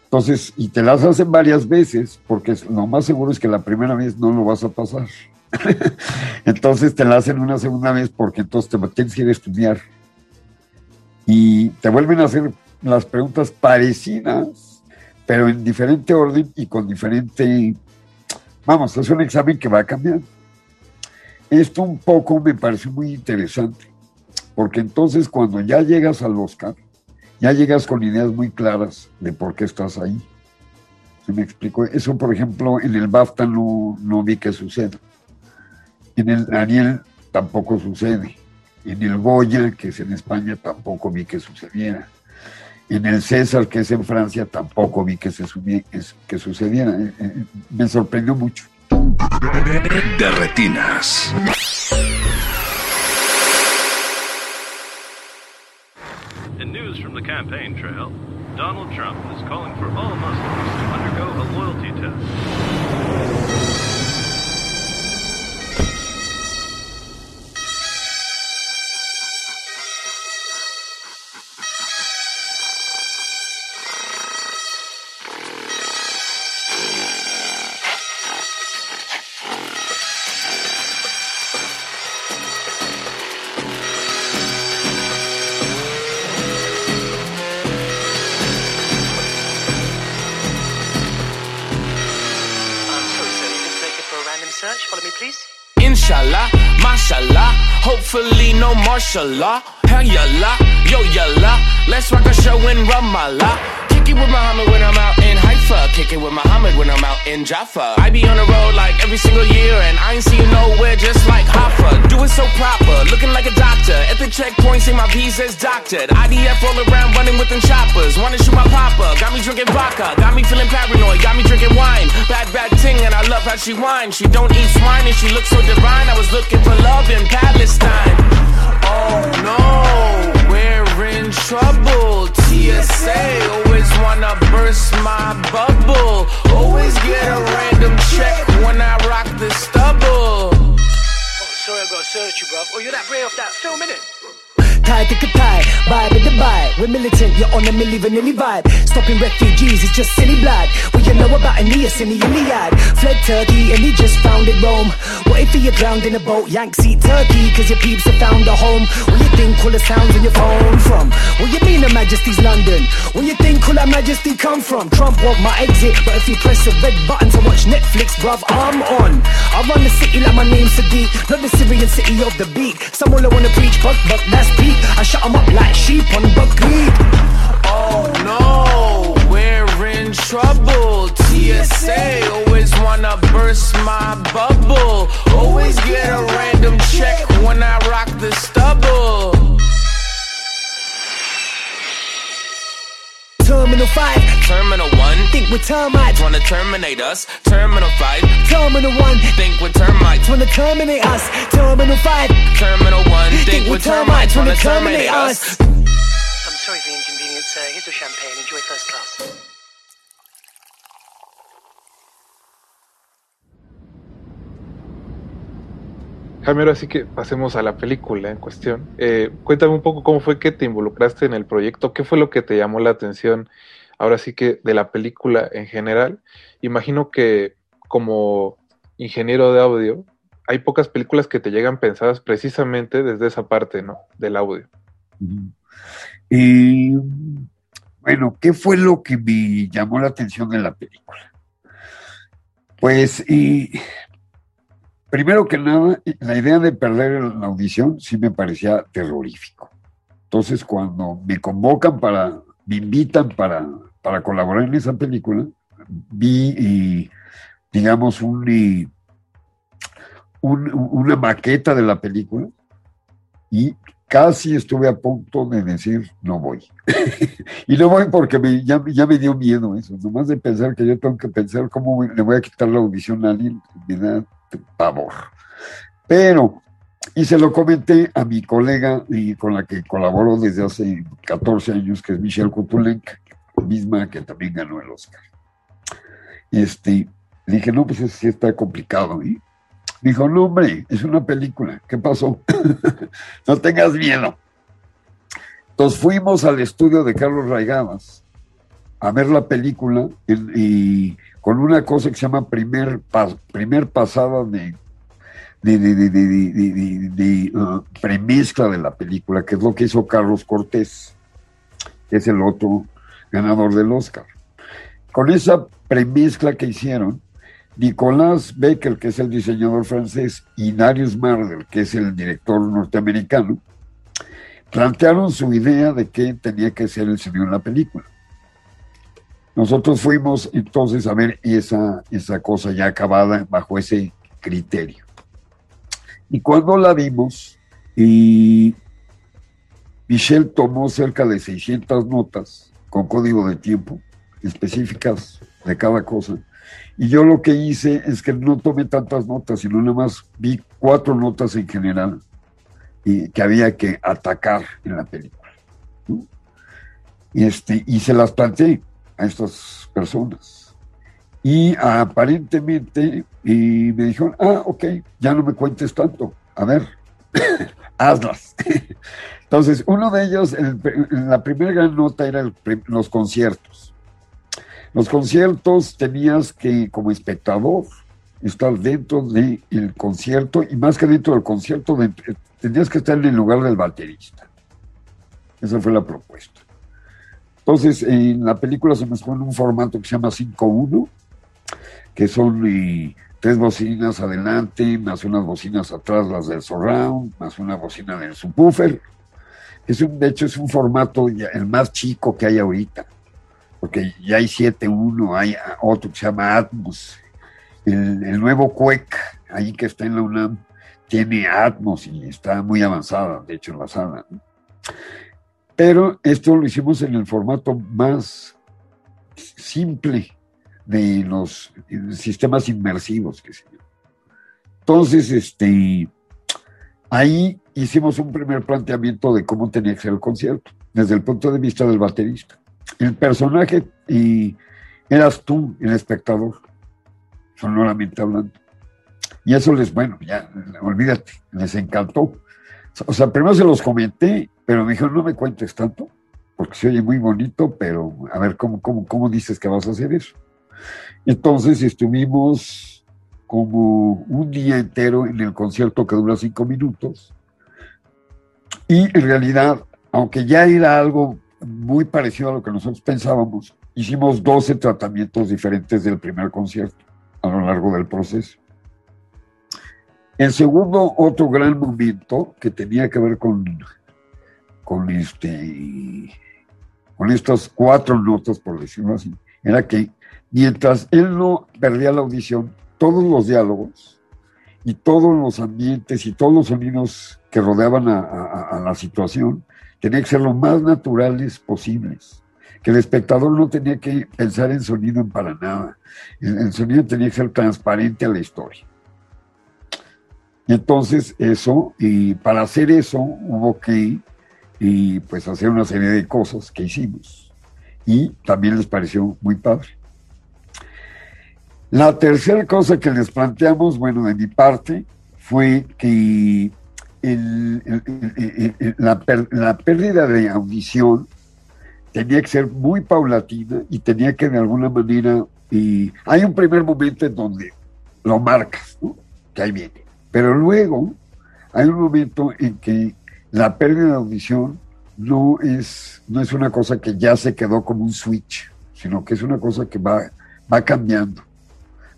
Entonces, y te las hacen varias veces, porque lo más seguro es que la primera vez no lo vas a pasar. (laughs) entonces te la hacen una segunda vez porque entonces te tienes que ir a estudiar. Y te vuelven a hacer las preguntas parecidas, pero en diferente orden y con diferente... Vamos, es un examen que va a cambiar. Esto un poco me pareció muy interesante, porque entonces cuando ya llegas al Oscar, ya llegas con ideas muy claras de por qué estás ahí. ¿Se me explico? Eso, por ejemplo, en el BAFTA no, no vi que suceda. En el Ariel tampoco sucede. En el Goya, que es en España, tampoco vi que sucediera. En el César, que es en Francia, tampoco vi que, se que sucediera. Eh, eh, me sorprendió mucho. De retinas. From the campaign trail, Donald Trump is calling for all Muslims to undergo a loyalty hopefully no martial law. Hell yalla, yo yalla, let's rock a show in Ramallah. Kick it with Muhammad when I'm out in Haifa. Kick it with Muhammad when I'm out in Jaffa. I be on the road like every single year, and I ain't see you nowhere just like Hoffa. Do it so proper, looking like a doctor. At the checkpoint, see my visa's doctored. IDF all around running with choppers. Wanna shoot my papa, got me drinking vodka, got me feeling paranoid, got me drinking wine. Bad, bad ting, and I love how she whines. She don't eat swine, and she looks so divine. I was looking for love in Palestine. Oh no, trouble. TSA always wanna burst my bubble. Always get a random check when I rock the stubble. Oh, sorry, I've got to search you, bruv. Oh, you're that Bray off that film, innit? Tie to tie, vibe with the vibe. We're militant, you're on a milli vanilli vibe. Stopping refugees is just silly blood. What you know about Aeneas in the Iliad? Fled Turkey and he just founded Rome. What if you drowned in a boat, yank seat Turkey? Cause your peeps have found a home. What you think all the sounds on your phone from? What you mean Her Majesty's London? What you think all Her Majesty come from? Trump want my exit, but if you press a red button to watch Netflix, bruv, I'm on. I run the city like my name's Sadiq, not the Syrian city of the beat. Some all I wanna preach, but, but that's peak. I shut 'em up like sheep on buckwheat. Oh no, we're in trouble. TSA always wanna burst my bubble. Always get a random check when I rock the stubble. Terminal 5, Terminal 1, think we're termites. wanna terminate us. Terminal 5, Terminal 1, think we're termites. wanna terminate us. Terminal 5, Terminal 1, think we're termites. Wanna terminate us. I'm sorry for the inconvenience, sir. Here's your champagne. Enjoy first class. Jaime, ahora sí que pasemos a la película en cuestión. Eh, cuéntame un poco cómo fue que te involucraste en el proyecto, qué fue lo que te llamó la atención, ahora sí que de la película en general. Imagino que como ingeniero de audio, hay pocas películas que te llegan pensadas precisamente desde esa parte, ¿no? Del audio. Y bueno, ¿qué fue lo que me llamó la atención de la película? Pues, y primero que nada, la idea de perder la audición sí me parecía terrorífico. Entonces, cuando me convocan para, me invitan para, para colaborar en esa película, vi, y, digamos, un, y, un- una maqueta de la película y casi estuve a punto de decir, no voy. (laughs) y no voy porque me- ya, ya me dio miedo eso, nomás de pensar que yo tengo que pensar cómo le voy a quitar la audición a alguien, me da pavor. Pero, y se lo comenté a mi colega y con la que colaboro desde hace 14 años, que es Michelle Kutulenk, misma que también ganó el Oscar. Este, dije, no, pues eso sí está complicado. ¿eh? Dijo, no, hombre, es una película. ¿Qué pasó? (laughs) no tengas miedo. Entonces fuimos al estudio de Carlos Raigadas a ver la película y con una cosa que se llama primer, primer pasada de, de, uh, premezcla de la película, que es lo que hizo Carlos Cortés, que es el otro ganador del Oscar. Con esa premezcla que hicieron, Nicolás Becker, que es el diseñador francés, y Darius Marder, que es el director norteamericano, plantearon su idea de qué tenía que ser el sonido en la película. Nosotros fuimos entonces a ver esa, esa cosa ya acabada bajo ese criterio. Y cuando la vimos, y Michelle tomó cerca de 600 notas con código de tiempo específicas de cada cosa. Y yo lo que hice es que no tomé tantas notas, sino nada más vi cuatro notas en general y que había que atacar en la película. ¿no? Este, y se las planteé a estas personas. Y aparentemente y me dijeron, ah, ok, ya no me cuentes tanto. A ver, (coughs) hazlas. (laughs) Entonces, uno de ellos, el- la primera gran nota era los conciertos. Los conciertos tenías que, como espectador, estar dentro del concierto y más que dentro del concierto, de- tenías que estar en el lugar del baterista. Esa fue la propuesta. Entonces, en la película se mezcló en un formato que se llama 5-1, que son eh, tres bocinas adelante, más unas bocinas atrás, las del surround, más una bocina del subwoofer. Es un, de hecho, es un formato el más chico que hay ahorita, porque ya hay 7-1, hay otro que se llama Atmos. El, nuevo Quake, ahí que está en la UNAM, tiene Atmos y está muy avanzada, de hecho, en la sala. Pero esto lo hicimos en el formato más simple de los sistemas inmersivos que se. Entonces, este, ahí hicimos un primer planteamiento de cómo tenía que ser el concierto, desde el punto de vista del baterista. El personaje y eras tú, el espectador, sonoramente hablando. Y eso les, bueno, ya, olvídate, les encantó. O sea, primero se los comenté, pero me dijeron, no me cuentes tanto, porque se oye muy bonito, pero a ver, ¿cómo, cómo, cómo dices que vas a hacer eso? Entonces estuvimos como un día entero en el concierto que dura cinco minutos. Y en realidad, aunque ya era algo muy parecido a lo que nosotros pensábamos, hicimos 12 tratamientos diferentes del primer concierto a lo largo del proceso. El segundo, otro gran momento que tenía que ver con, con, este, con estas cuatro notas, por decirlo así, era que mientras él no perdía la audición, todos los diálogos y todos los ambientes y todos los sonidos que rodeaban a, a- a la situación tenían que ser lo más naturales posibles. Que el espectador no tenía que pensar en sonido para nada. El, el sonido tenía que ser transparente a la historia. Entonces eso, y para hacer eso hubo que y pues hacer una serie de cosas que hicimos. Y también les pareció muy padre. La tercera cosa que les planteamos, bueno, de mi parte, fue que la, la pérdida de audición tenía que ser muy paulatina y tenía que de alguna manera, y hay un primer momento en donde lo marcas, que ahí viene, pero luego hay un momento en que la pérdida de audición no es, no es una cosa que ya se quedó como un switch, sino que es una cosa que va, va cambiando.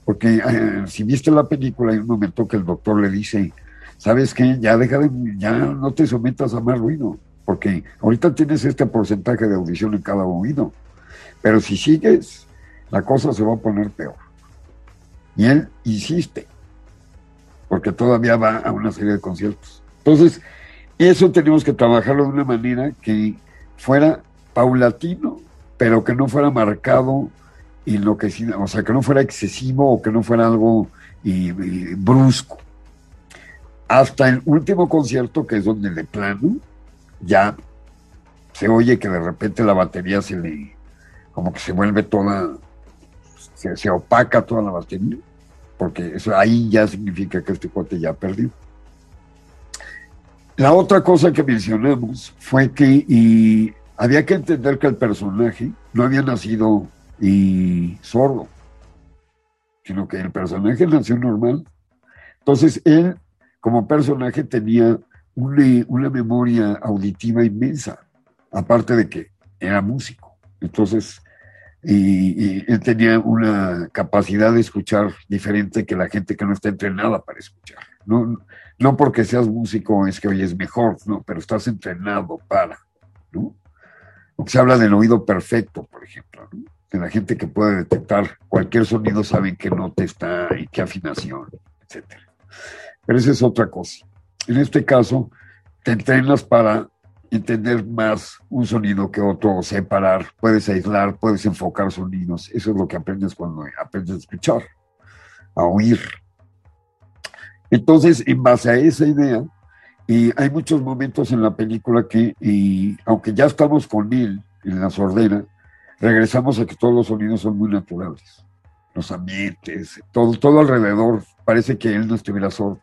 Porque eh, si viste la película, hay un momento que el doctor le dice, ¿sabes qué? Ya deja de, ya no te sometas a más ruido. porque ahorita tienes este porcentaje de audición en cada oído, pero si sigues, la cosa se va a poner peor. Y él insiste, porque todavía va a una serie de conciertos. Entonces, eso tenemos que trabajarlo de una manera que fuera paulatino, pero que no fuera marcado y lo que o sea, que no fuera excesivo o que no fuera algo y- brusco. Hasta el último concierto, que es donde de plano ya se oye que de repente la batería se le, como que se vuelve toda, se, se opaca toda la batería, porque eso ahí ya significa que este cuate ya perdió. La otra cosa que mencionamos fue que y había que entender que el personaje no había nacido sordo, sino que el personaje nació normal. Entonces él, como personaje, tenía una, memoria auditiva inmensa, aparte de que era músico. Entonces, él tenía una capacidad de escuchar diferente que la gente que no está entrenada para escuchar. No, no porque seas músico es que hoy es mejor, no, pero estás entrenado para, ¿no? Se habla del oído perfecto, por ejemplo, de la gente que puede detectar cualquier sonido, saben qué nota está y qué afinación, etcétera. Pero esa es otra cosa. En este caso, te entrenas para entender más un sonido que otro, separar, puedes aislar, puedes enfocar sonidos. Eso es lo que aprendes cuando aprendes a escuchar, a oír. Entonces, en base a esa idea, y hay muchos momentos en la película que, y aunque ya estamos con él en la sordera, regresamos a que todos los sonidos son muy naturales. Los ambientes, todo, todo alrededor, parece que él no estuviera sordo.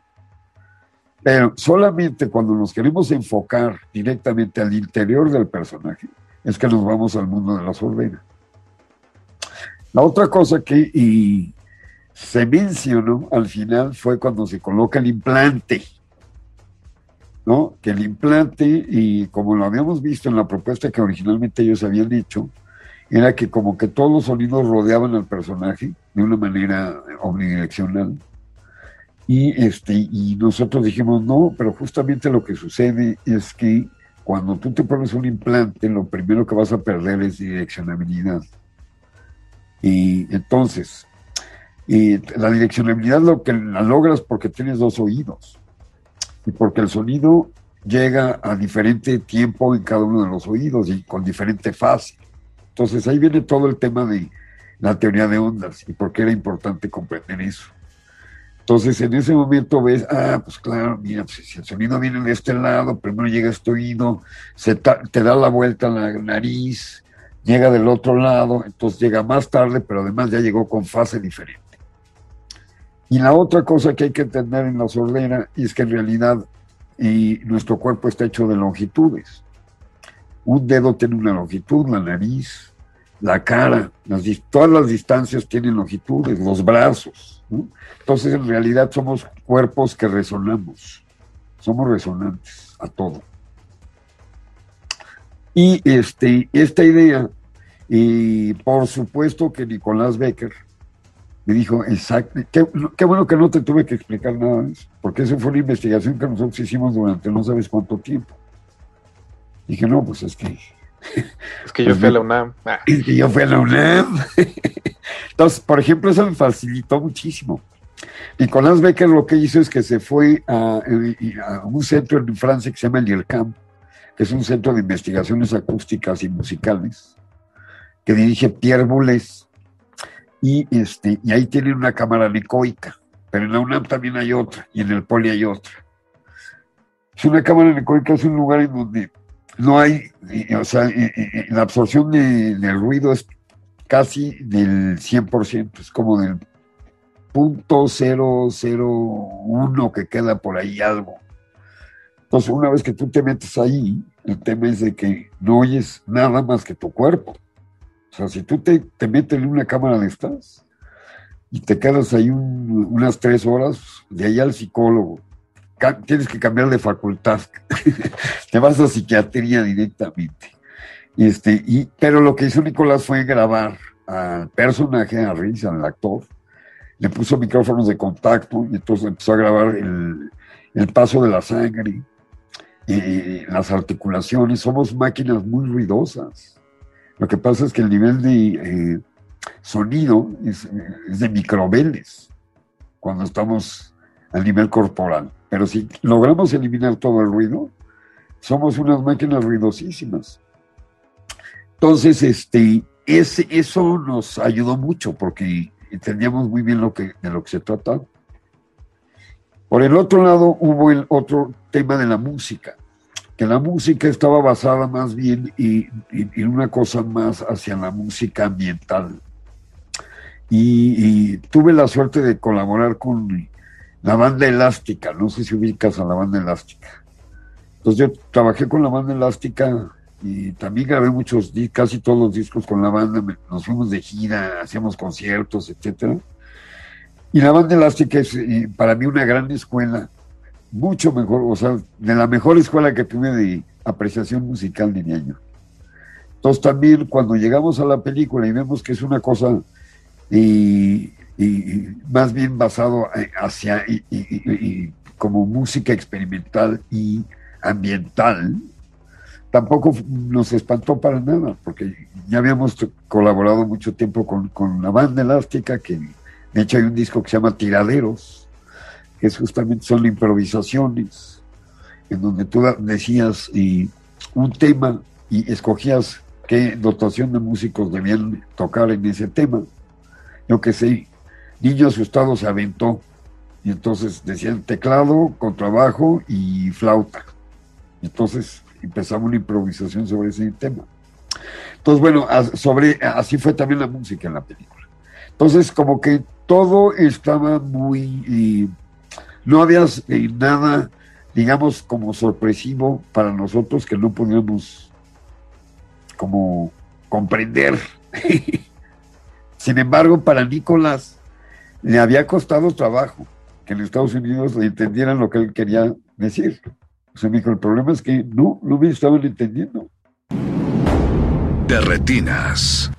Pero solamente cuando nos queremos enfocar directamente al interior del personaje, es que nos vamos al mundo de la sordera. La otra cosa que y se mencionó al final fue cuando se coloca el implante. ¿no? Que el implante, y como lo habíamos visto en la propuesta que originalmente ellos habían hecho, era que como que todos los sonidos rodeaban al personaje de una manera omnidireccional. Y, este, y nosotros dijimos, no, pero justamente lo que sucede es que cuando tú te pones un implante, lo primero que vas a perder es direccionabilidad. Y entonces, y la direccionabilidad lo que la logras porque tienes dos oídos y porque el sonido llega a diferente tiempo en cada uno de los oídos y con diferente fase. Entonces ahí viene todo el tema de la teoría de ondas y por qué era importante comprender eso. Entonces en ese momento ves, ah, pues claro, mira, pues, si el sonido viene de este lado, primero llega este oído, se te da la vuelta a la nariz, llega del otro lado, entonces llega más tarde, pero además ya llegó con fase diferente. Y la otra cosa que hay que entender en la sordera es que en realidad y nuestro cuerpo está hecho de longitudes. Un dedo tiene una longitud, la nariz, la cara, las todas las distancias tienen longitudes, los brazos. Entonces en realidad somos cuerpos que resonamos, somos resonantes a todo. Y este, esta idea, y por supuesto que Nicolás Becker me dijo, exacto, qué, qué bueno que no te tuve que explicar nada de eso, porque esa fue una investigación que nosotros hicimos durante no sabes cuánto tiempo. Dije, no, pues es que... Es que yo fui a la UNAM. Ah, (laughs) Es que yo fui a la UNAM. (laughs) Entonces, por ejemplo, eso me facilitó muchísimo. Nicolás Becker lo que hizo es que se fue a, a un centro en Francia que se llama el IRCAM, que es un centro de investigaciones acústicas y musicales, que dirige Pierre Boulez. Y, este, y ahí tienen una cámara anecoica, pero en la UNAM también hay otra, y en el Poli hay otra. Es una cámara anecoica, es un lugar en donde no hay, o sea, la absorción de- del ruido es casi del 100%, es como del punto .001 que queda por ahí algo. Entonces, una vez que tú te metes ahí, el tema es de que no oyes nada más que tu cuerpo. O sea, si tú te, te metes en una cámara de estas y te quedas ahí un- unas tres horas, de ahí al psicólogo, tienes que cambiar de facultad. (laughs) te vas a psiquiatría directamente. Este, y, pero lo que hizo Nicolás fue grabar al personaje, a Riz, al actor, le puso micrófonos de contacto y entonces empezó a grabar el, el paso de la sangre eh, las articulaciones, somos máquinas muy ruidosas. Lo que pasa es que el nivel de eh, sonido es, de microbeles cuando estamos a nivel corporal. Pero si logramos eliminar todo el ruido, somos unas máquinas ruidosísimas. Entonces, este, eso nos ayudó mucho porque entendíamos muy bien lo que, de lo que se trata. Por el otro lado, hubo el otro tema de la música, que la música estaba basada más bien en una cosa más hacia la música ambiental. Y, y tuve la suerte de colaborar con la banda elástica, no sé si ubicas a la banda elástica. Entonces yo trabajé con la banda elástica y también grabé muchos, casi todos los discos con la banda, nos fuimos de gira, hacíamos conciertos, etcétera. Y la banda elástica es eh, para mí una gran escuela, mucho mejor, o sea, de la mejor escuela que tuve de apreciación musical, diría yo. Entonces también cuando llegamos a la película y vemos que es una cosa y, más bien basado eh, hacia como música experimental y ambiental, tampoco nos espantó para nada, porque ya habíamos colaborado mucho tiempo con, con la banda elástica, que de hecho hay un disco que se llama Tiraderos, es justamente son improvisaciones, en donde tú decías un tema y escogías qué dotación de músicos debían tocar en ese tema. Yo que sé, Niño Asustado se aventó, y entonces decían teclado, contrabajo y flauta. Entonces empezamos una improvisación sobre ese tema. Entonces, bueno, sobre, así fue también la música en la película. Entonces, como que todo estaba muy... no había eh, nada, digamos, como sorpresivo para nosotros que no podíamos como comprender. (laughs) Sin embargo, para Nicolás le había costado trabajo que en Estados Unidos le entendieran lo que él quería decir. O dijo, el problema es que no, no me estaban entendiendo. De retinas.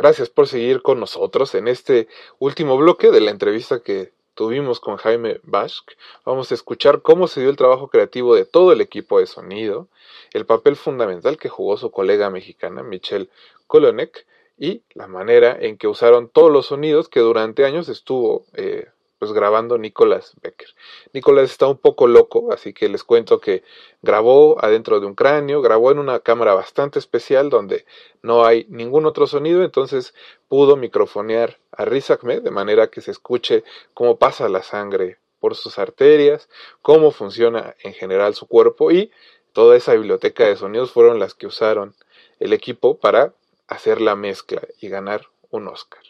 Gracias por seguir con nosotros en este último bloque de la entrevista que tuvimos con Jaime Bashk. Vamos a escuchar cómo se dio el trabajo creativo de todo el equipo de sonido, el papel fundamental que jugó su colega mexicana Michelle Kolonek y la manera en que usaron todos los sonidos que durante años estuvo eh, pues grabando Nicolas Becker. Nicolas está un poco loco, así que les cuento que grabó adentro de un cráneo, grabó en una cámara bastante especial donde no hay ningún otro sonido, entonces pudo microfonear a Riz de manera que se escuche cómo pasa la sangre por sus arterias, cómo funciona en general su cuerpo y toda esa biblioteca de sonidos fueron las que usaron el equipo para hacer la mezcla y ganar un Oscar.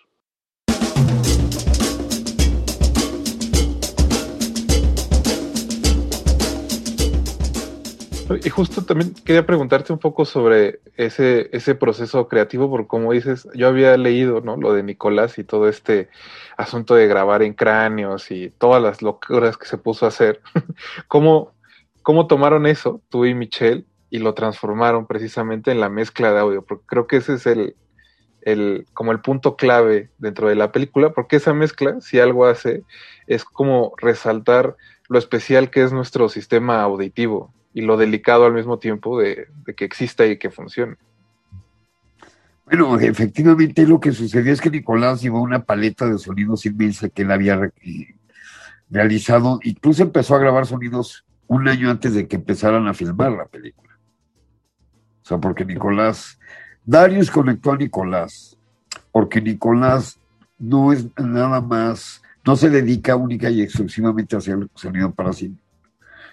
Y justo también quería preguntarte un poco sobre ese, ese proceso creativo, porque como dices, yo había leído ¿no? lo de Nicolás y todo este asunto de grabar en cráneos y todas las locuras que se puso a hacer. (laughs) ¿Cómo, ¿Cómo tomaron eso, tú y Michelle, y lo transformaron precisamente en la mezcla de audio? Porque creo que ese es el, el, como el punto clave dentro de la película, porque esa mezcla, si algo hace, es como resaltar lo especial que es nuestro sistema auditivo y lo delicado al mismo tiempo de, que exista y que funcione. Bueno, efectivamente lo que sucedió es que Nicolás llevó una paleta de sonidos inmensa que él había re realizado, incluso empezó a grabar sonidos un año antes de que empezaran a filmar la película. O sea, porque Nicolás, Darius conectó a Nicolás, porque Nicolás no es nada más, no se dedica única y exclusivamente a hacer sonido para cine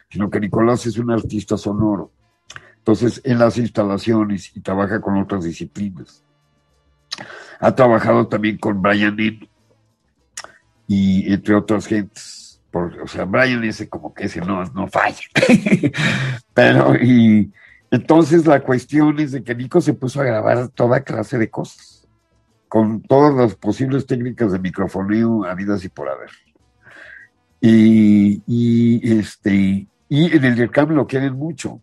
sino que Nicolás es un artista sonoro. Entonces, él hace instalaciones y trabaja con otras disciplinas. Ha trabajado también con Brian Eno y entre otras gentes. O sea, Brian ese como que ese no, no falla. (laughs) Pero, y entonces la cuestión es de que Nico se puso a grabar toda clase de cosas, con todas las posibles técnicas de microfoneo habidas y por haber. Y, y este, y en el intercambio lo quieren mucho,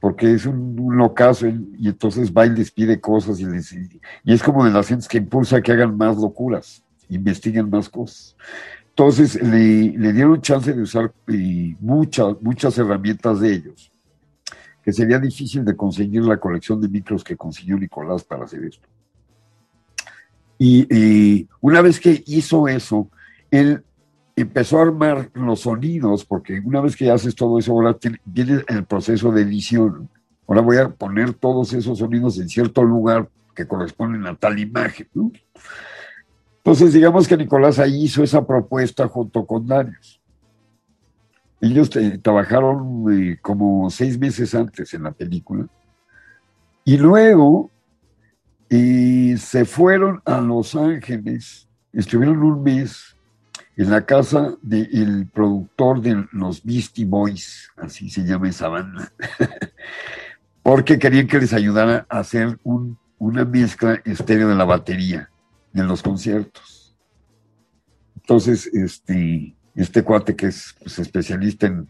porque es un, un locazo y entonces va y les pide cosas y, es como de las gentes que impulsa que hagan más locuras, investiguen más cosas. Entonces le, dieron chance de usar muchas, muchas herramientas de ellos, que sería difícil de conseguir la colección de micros que consiguió Nicolás para hacer esto. Y una vez que hizo eso, él empezó a armar los sonidos, porque una vez que haces todo eso, ahora viene el proceso de edición. Ahora voy a poner todos esos sonidos en cierto lugar que corresponden a tal imagen. Entonces, digamos que Nicolás ahí hizo esa propuesta junto con Darius. Ellos trabajaron eh, como seis meses antes en la película. Y luego eh, se fueron a Los Ángeles, estuvieron un mes en la casa del productor de los Beastie Boys, así se llama esa banda, (laughs) porque querían que les ayudara a hacer un, una mezcla estéreo de la batería en los conciertos. Entonces, este, este cuate que es pues, especialista en,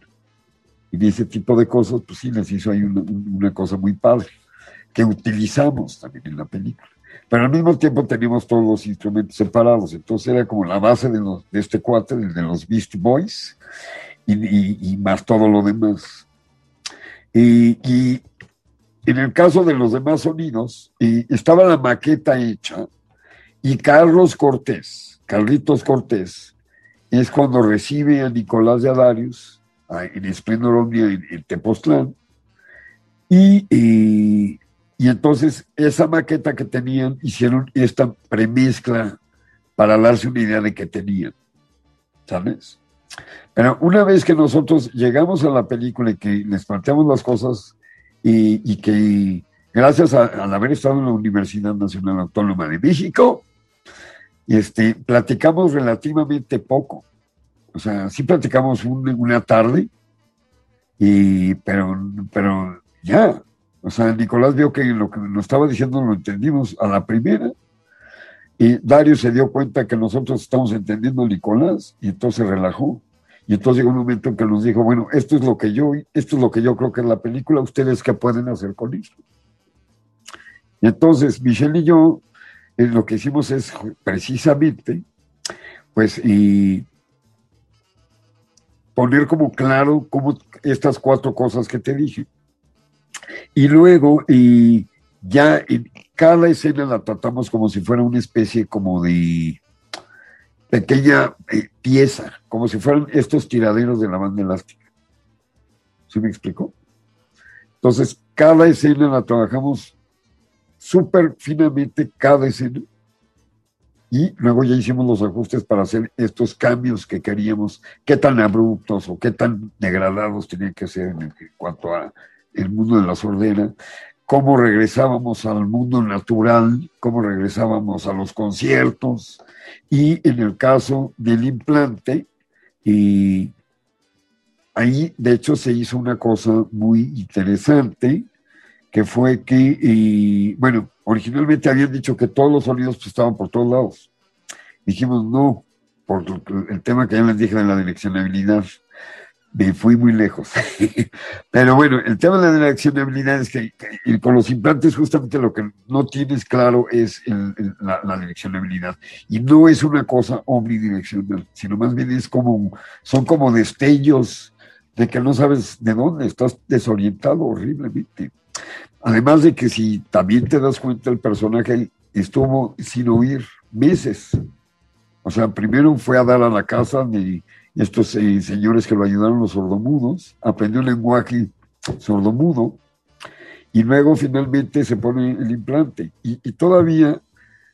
ese tipo de cosas, pues sí, les hizo ahí una cosa muy padre, que utilizamos también en la película pero al mismo tiempo teníamos todos los instrumentos separados, entonces era como la base de, los, de este cuate, de, de los Beast Boys, y, y, y, más todo lo demás. Y, y, en el caso de los demás sonidos, estaba la maqueta hecha, y Carlos Cortés, Carlitos Cortés, es cuando recibe a Nicolás de Adarius en Esplendor en, en Tepoztlán, y, y y entonces esa maqueta que tenían, hicieron esta premezcla para darse una idea de qué tenían. ¿Sabes? Pero una vez que nosotros llegamos a la película y que les planteamos las cosas y, que gracias a, al haber estado en la Universidad Nacional Autónoma de México, este, platicamos relativamente poco. O sea, sí platicamos un- una tarde, y, pero, pero ya. O sea, Nicolás vio que lo que nos estaba diciendo lo entendimos a la primera. Y Dario se dio cuenta que nosotros estamos entendiendo Nicolás y entonces relajó. Y entonces llegó un momento en que nos dijo, bueno, esto es lo que yo, esto es lo que yo creo que es la película, ustedes qué pueden hacer con esto. Y entonces Michelle y yo eh, lo que hicimos es precisamente, pues, y poner como claro como estas cuatro cosas que te dije. Y luego, y ya en cada escena la tratamos como si fuera una especie como de pequeña eh, pieza, como si fueran estos tiraderos de la banda elástica. ¿Sí me explicó? Entonces, cada escena la trabajamos súper finamente, cada escena. Y luego ya hicimos los ajustes para hacer estos cambios que queríamos, qué tan abruptos o qué tan degradados tenían que ser en cuanto a el mundo de la sordera, cómo regresábamos al mundo natural, cómo regresábamos a los conciertos, y en el caso del implante, y ahí de hecho se hizo una cosa muy interesante, que fue que, bueno, originalmente habían dicho que todos los sonidos pues, estaban por todos lados. Dijimos no, por el tema que ya les dije de la direccionabilidad. Me fui muy lejos. (laughs) Pero bueno, el tema de la direccionabilidad es que, con los implantes justamente lo que no tienes claro es la, la direccionabilidad. Y no es una cosa omnidireccional, sino más bien es como, son como destellos de que no sabes de dónde, estás desorientado horriblemente. Además de que si también te das cuenta, el personaje estuvo sin oír meses. O sea, primero fue a dar a la casa de estos señores que lo ayudaron, los sordomudos, aprendió el lenguaje sordomudo y luego finalmente se pone el implante. Y, todavía,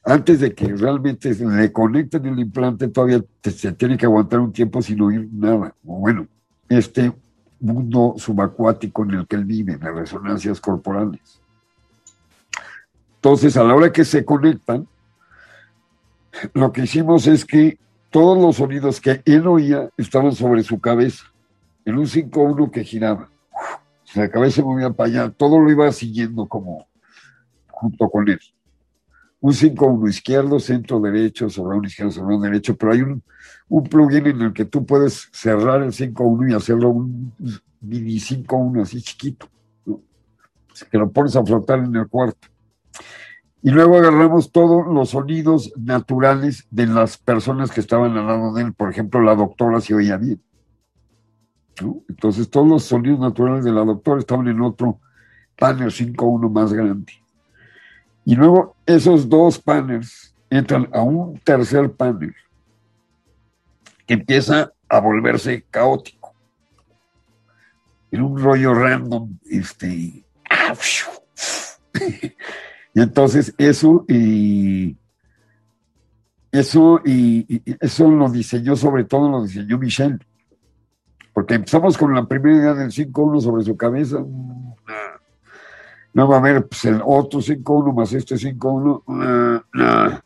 antes de que realmente le conecten el implante, todavía se tiene que aguantar un tiempo sin oír nada. Bueno, este mundo subacuático en el que él vive, las resonancias corporales. Entonces, a la hora que se conectan, lo que hicimos es que todos los sonidos que él oía estaban sobre su cabeza, en un 5-1 que giraba. La cabeza se movía para allá, todo lo iba siguiendo como junto con él. Un 5-1 izquierdo, centro derecho, sobre un izquierdo, sobre un derecho, pero hay un, un plugin en el que tú puedes cerrar el 5-1 y hacerlo un mini 5-1 así chiquito, ¿no? que lo pones a flotar en el cuarto. Y luego agarramos todos los sonidos naturales de las personas que estaban al lado de él. Por ejemplo, la doctora se oía bien. Entonces, todos los sonidos naturales de la doctora estaban en otro panel 5.1 más grande. Y luego esos dos panels entran a un tercer panel que empieza a volverse caótico. En un rollo random, este. (laughs) (laughs) Y entonces eso y eso y, eso lo diseñó sobre todo lo diseñó Michelle. Porque empezamos con la primera idea del 5-1 sobre su cabeza. No va a haber pues, el otro 5-1 más este 5-1. una- una.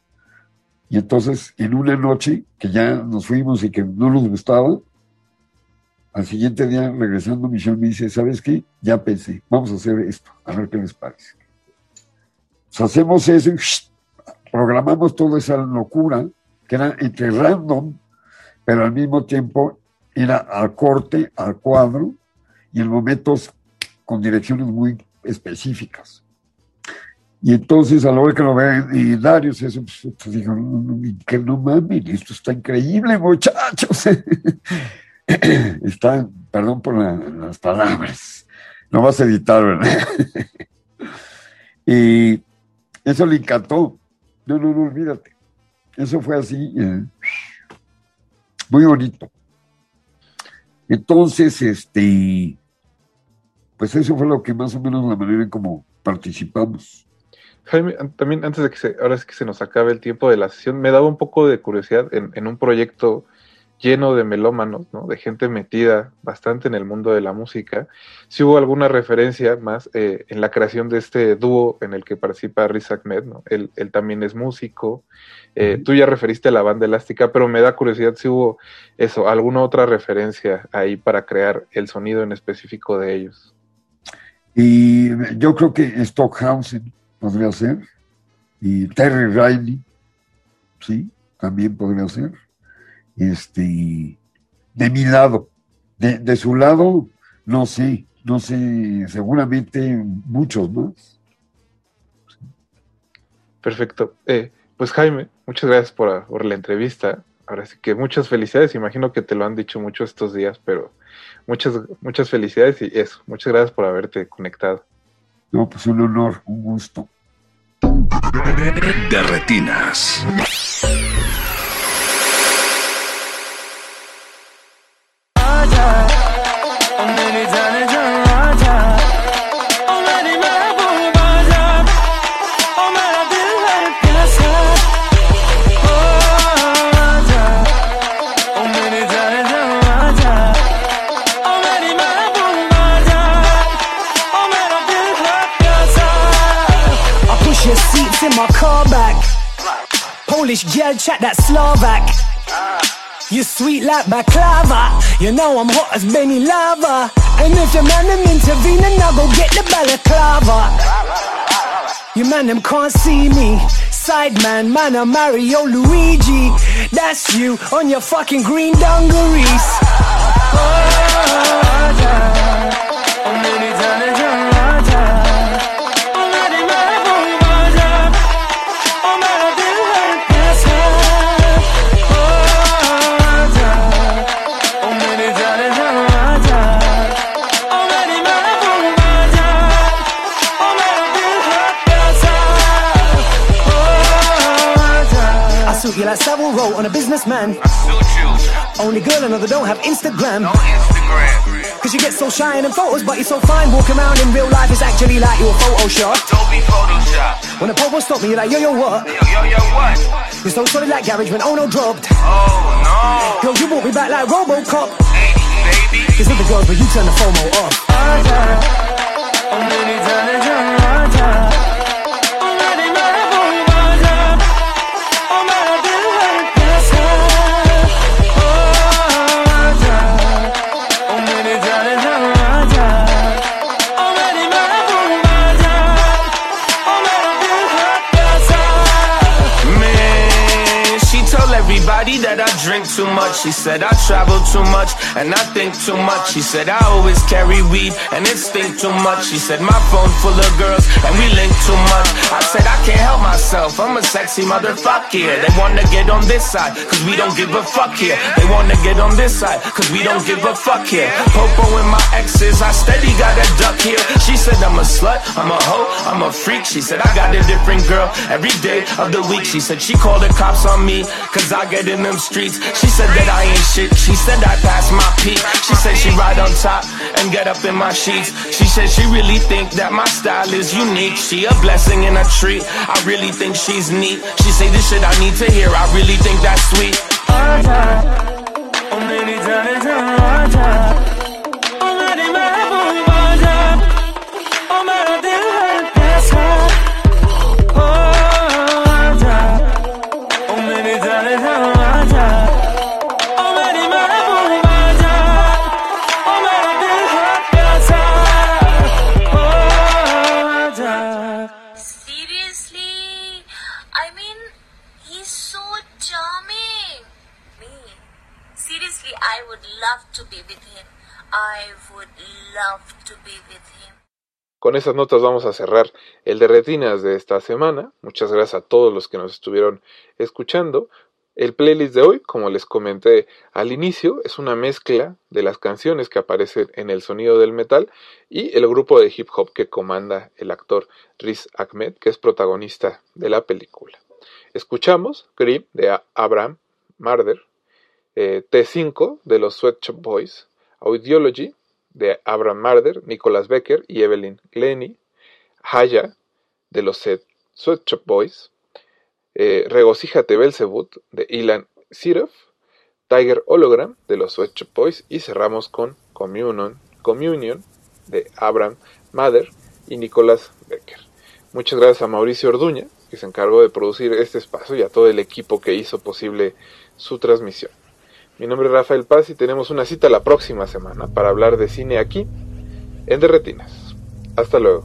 Y entonces en una noche que ya nos fuimos y que no nos gustaba, al siguiente día regresando Michelle me dice, ¿sabes qué? Ya pensé, vamos a hacer esto, a ver qué les parece. Hacemos eso y programamos toda esa locura que era entre random, pero al mismo tiempo era al corte, al cuadro y en momentos con direcciones muy específicas. Y entonces a la hora que lo ve y Darius, eso, pues, pues, dijo, no, no, que no mames, esto está increíble, muchachos. (laughs) está, perdón por la- las palabras, no vas a editar, ¿verdad? (laughs) y eso le encantó. No, no, no, olvídate. Eso fue así, eh, muy bonito. Entonces, este, pues eso fue lo que más o menos la manera en como participamos. Jaime, también antes de que se, ahora es que se nos acabe el tiempo de la sesión, me daba un poco de curiosidad en, en un proyecto lleno de melómanos, ¿no? De gente metida bastante en el mundo de la música. Si hubo alguna referencia más eh, en la creación de este dúo en el que participa Riz Ahmed, ¿no? Él, él también es músico. Eh, Tú ya referiste a la banda elástica, pero me da curiosidad si hubo eso, alguna otra referencia ahí para crear el sonido en específico de ellos. Y yo creo que Stockhausen podría ser. Y Terry Riley, sí, también podría ser. Este, de mi lado. De, de su lado, no sé, no sé, seguramente muchos más. Perfecto. Eh, pues Jaime, muchas gracias por, por la entrevista. Ahora sí que muchas felicidades. Imagino que te lo han dicho mucho estos días, pero muchas, muchas felicidades y eso. Muchas gracias por haberte conectado. No, pues un honor, un gusto. De retinas. Polish girl chat that Slovak. You sweet like baklava. You know I'm hot as Benny Lava. And if your man them intervene, then I'll go get the balaclava. You man them can't see me. Sideman, man, I'm Mario Luigi. That's you on your fucking green dungarees. Oh, I suit you like Savile Row on a businessman. Only girl I know that don't have Instagram. No Cause you get so shy in them photos, but you're so fine. Walking around in real life, it's actually like you're a Photoshop. Don't be Photoshop. When the popo stop me, you're like, yo, yo, what? Yo, yo, yo, what? You're so solid like garage when Ono dropped. Oh, no. Girl, you brought me back like Robocop. no. Baby. Cause the girls, but you turn the FOMO off. Man, too much. She said I travel too much and I think too much. She said I always carry weed and it stink too much. She said my phone full of girls and we link too much. I said I can't help myself. I'm a sexy motherfucker. They wanna get on this side cause we don't give a fuck here. They wanna get on this side cause we don't give a fuck here. Popo and my exes, I steady got a duck here. She said I'm a slut, I'm a hoe, I'm a freak. She said I got a different girl every day of the week. She said she called the cops on me cause I get in them streets. She said that I ain't shit. She said I passed my peak. She said she ride on top and get up in my sheets. She said she really think that my style is unique. She a blessing and a treat. I really think she's neat. She say this shit I need to hear. I really think that's sweet. Seriously? I would love to be with him. Con esas notas vamos a cerrar el de retinas de esta semana. Muchas gracias a todos los que nos estuvieron escuchando. El playlist de hoy, como les comenté al inicio, es una mezcla de las canciones que aparecen en el sonido del metal y el grupo de hip hop que comanda el actor Riz Ahmed, que es protagonista de la película. Escuchamos Grip de Abraham Marder, eh, T5 de los Sweat Shop Boys, Audiology de Abraham Marder, Nicholas Becker y Evelyn Glennie, Haya de los Sweat Shop Boys, eh, Regocíjate Belzebut de Ilan Sirov, Tiger Hologram de los Sweat Shop Boys y cerramos con Communion, de Abraham Mather y Nicolás Becker. Muchas gracias a Mauricio Orduña, que se encargó de producir este espacio y a todo el equipo que hizo posible su transmisión. Mi nombre es Rafael Paz y tenemos una cita la próxima semana para hablar de cine aquí en Derretinas. Hasta luego.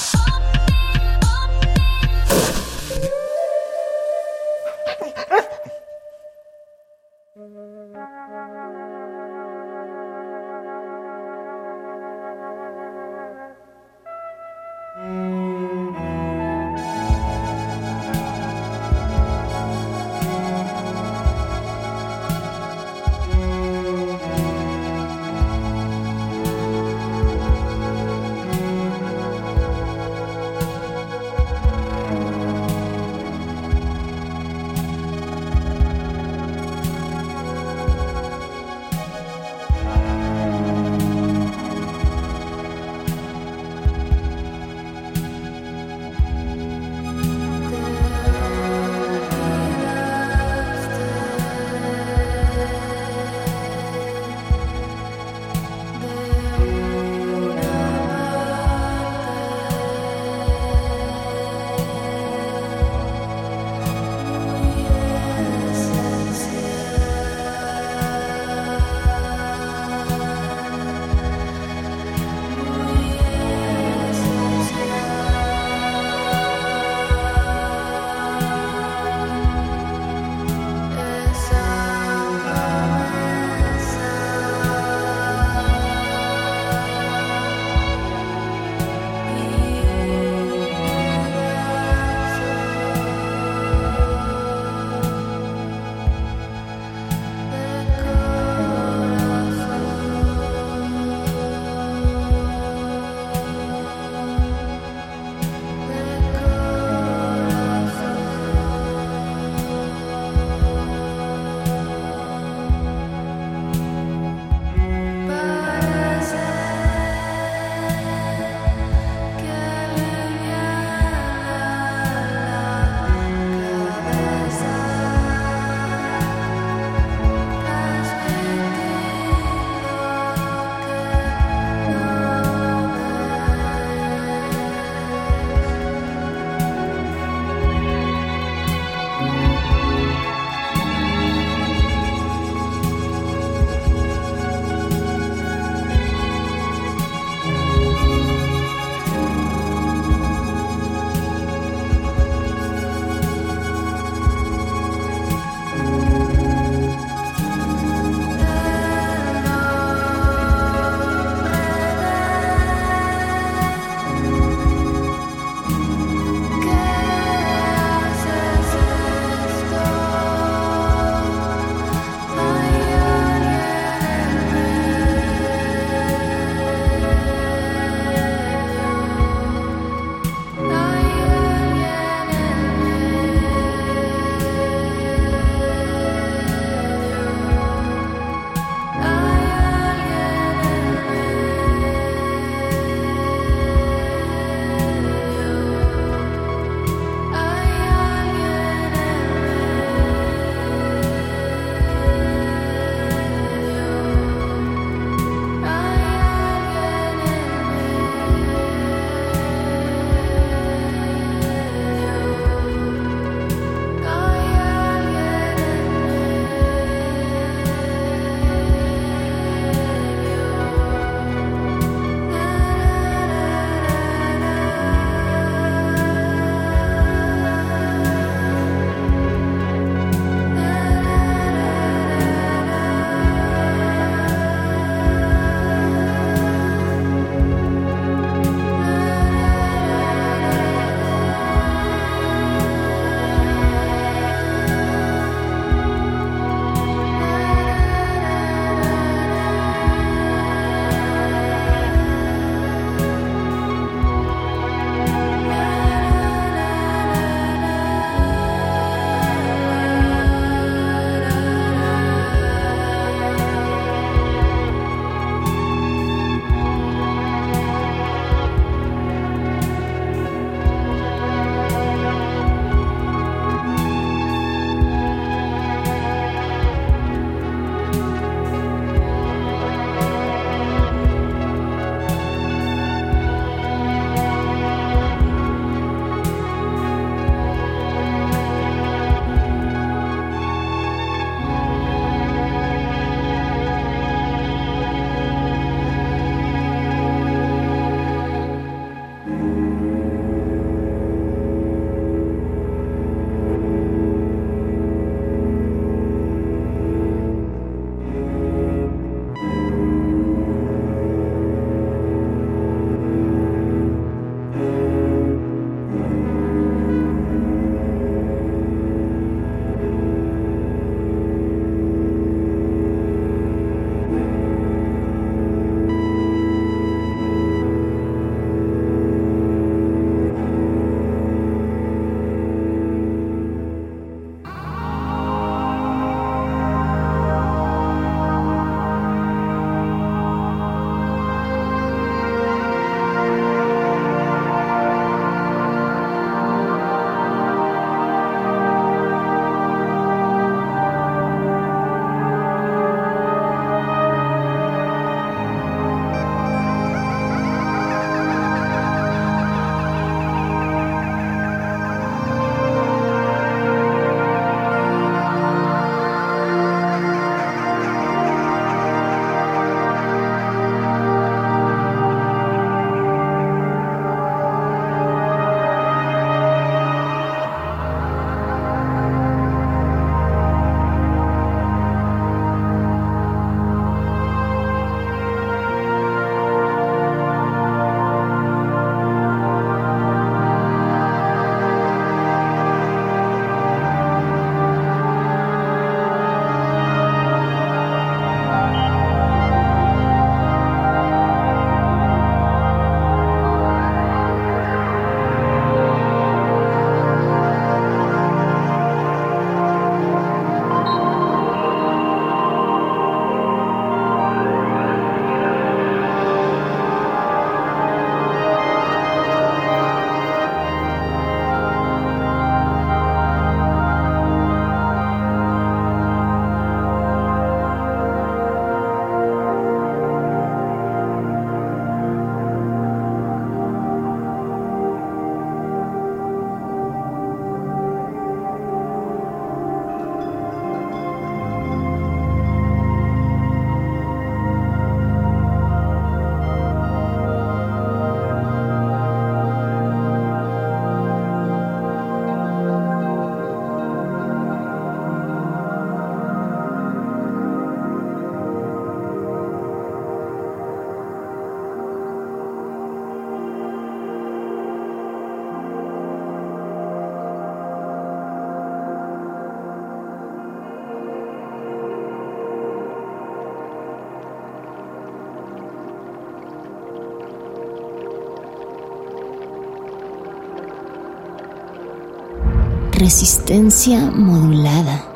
resistencia modulada.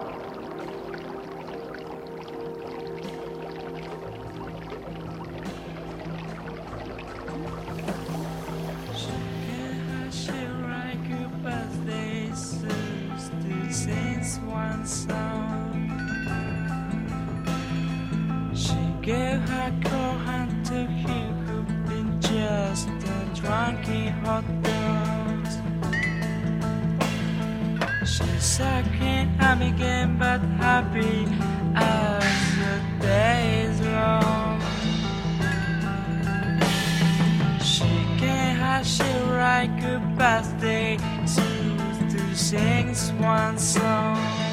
I should write good birthday to, to sing one song.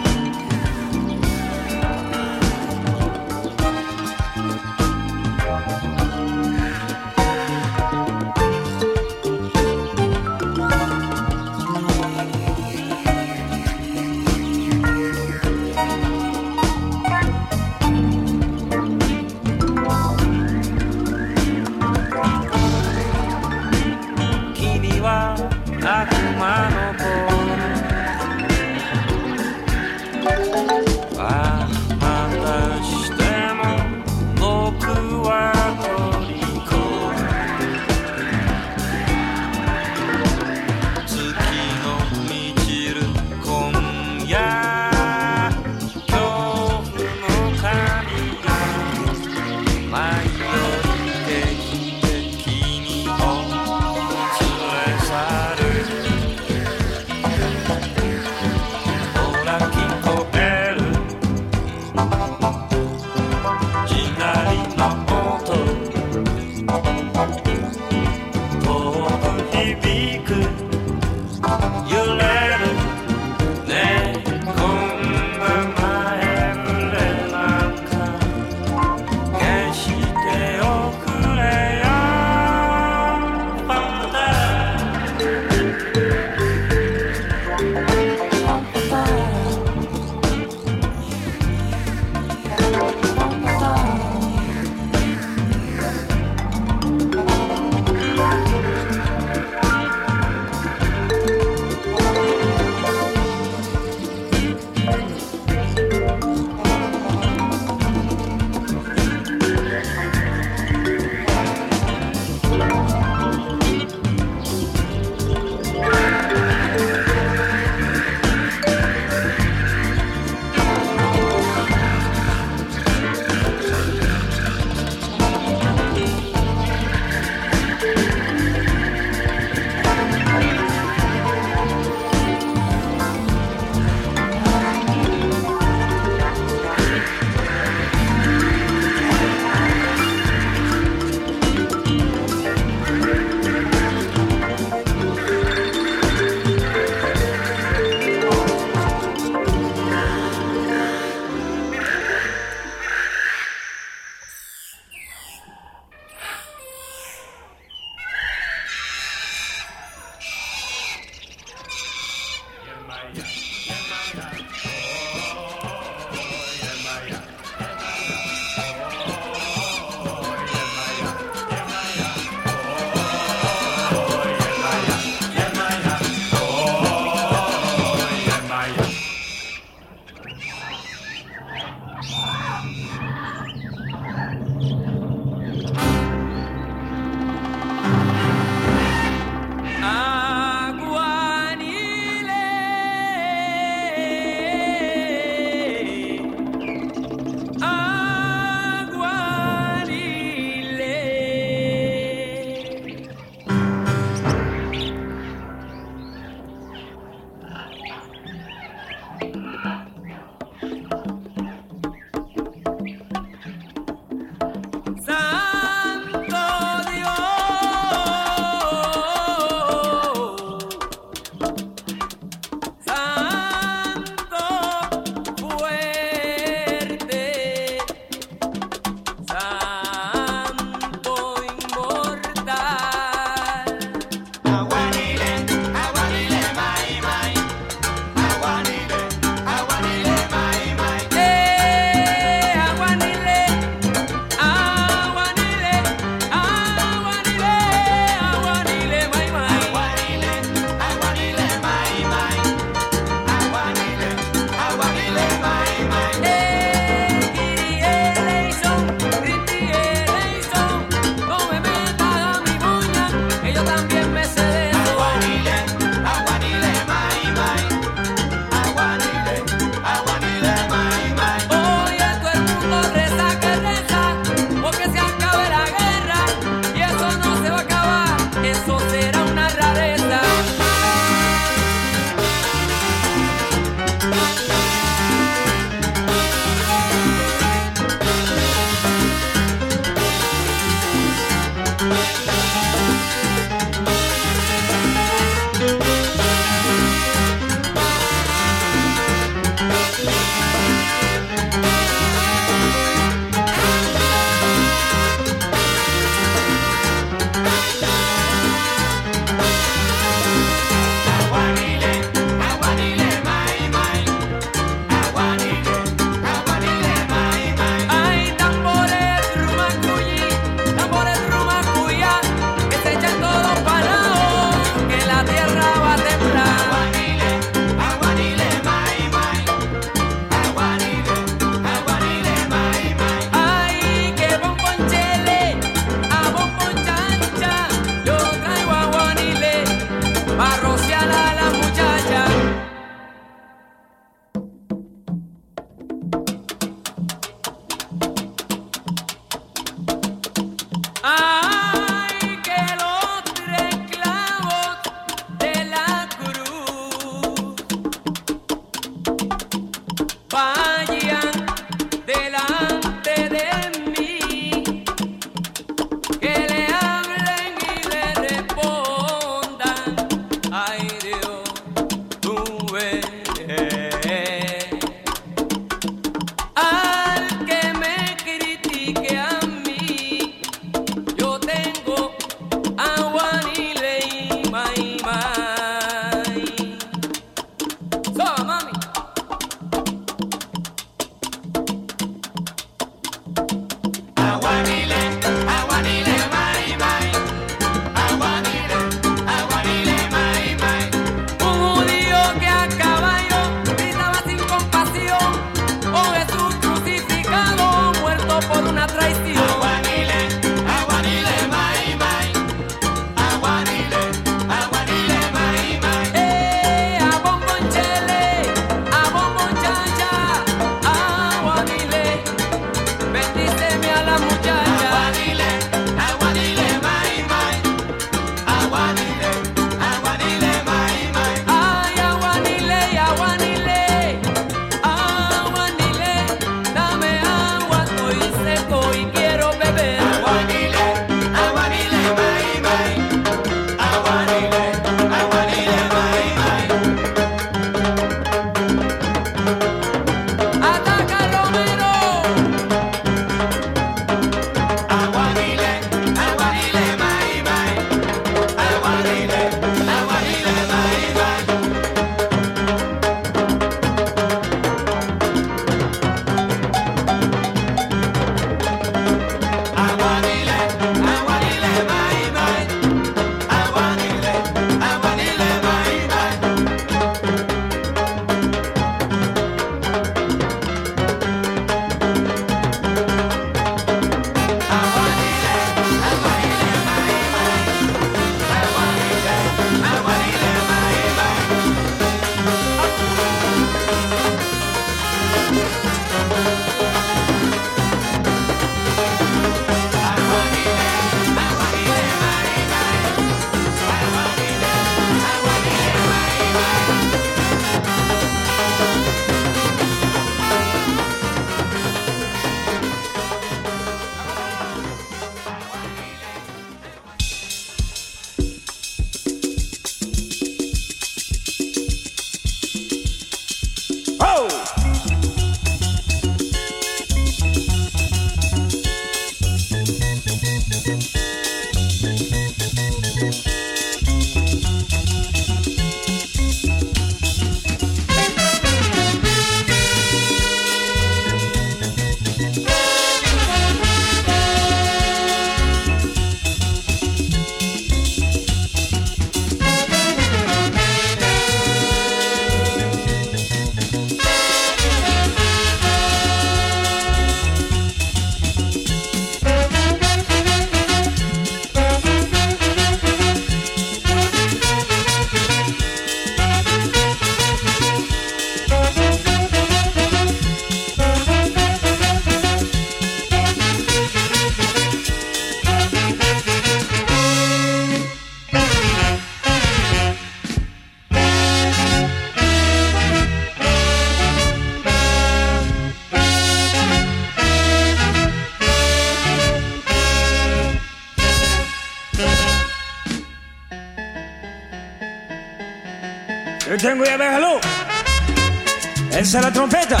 La trompeta.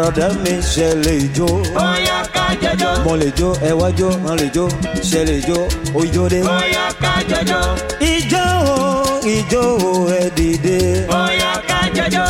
Bọ̀rọ̀dá mi ṣẹlẹ̀ jó. Bóyá ká jọjọ. Mo lè jó, ẹ wá jó, mo lè jó, ṣẹlẹ̀ jó, ojó dé. Bóyá ká jọjọ. Ijó o, ijó o, ẹ dìde. Bóyá ká jọjọ.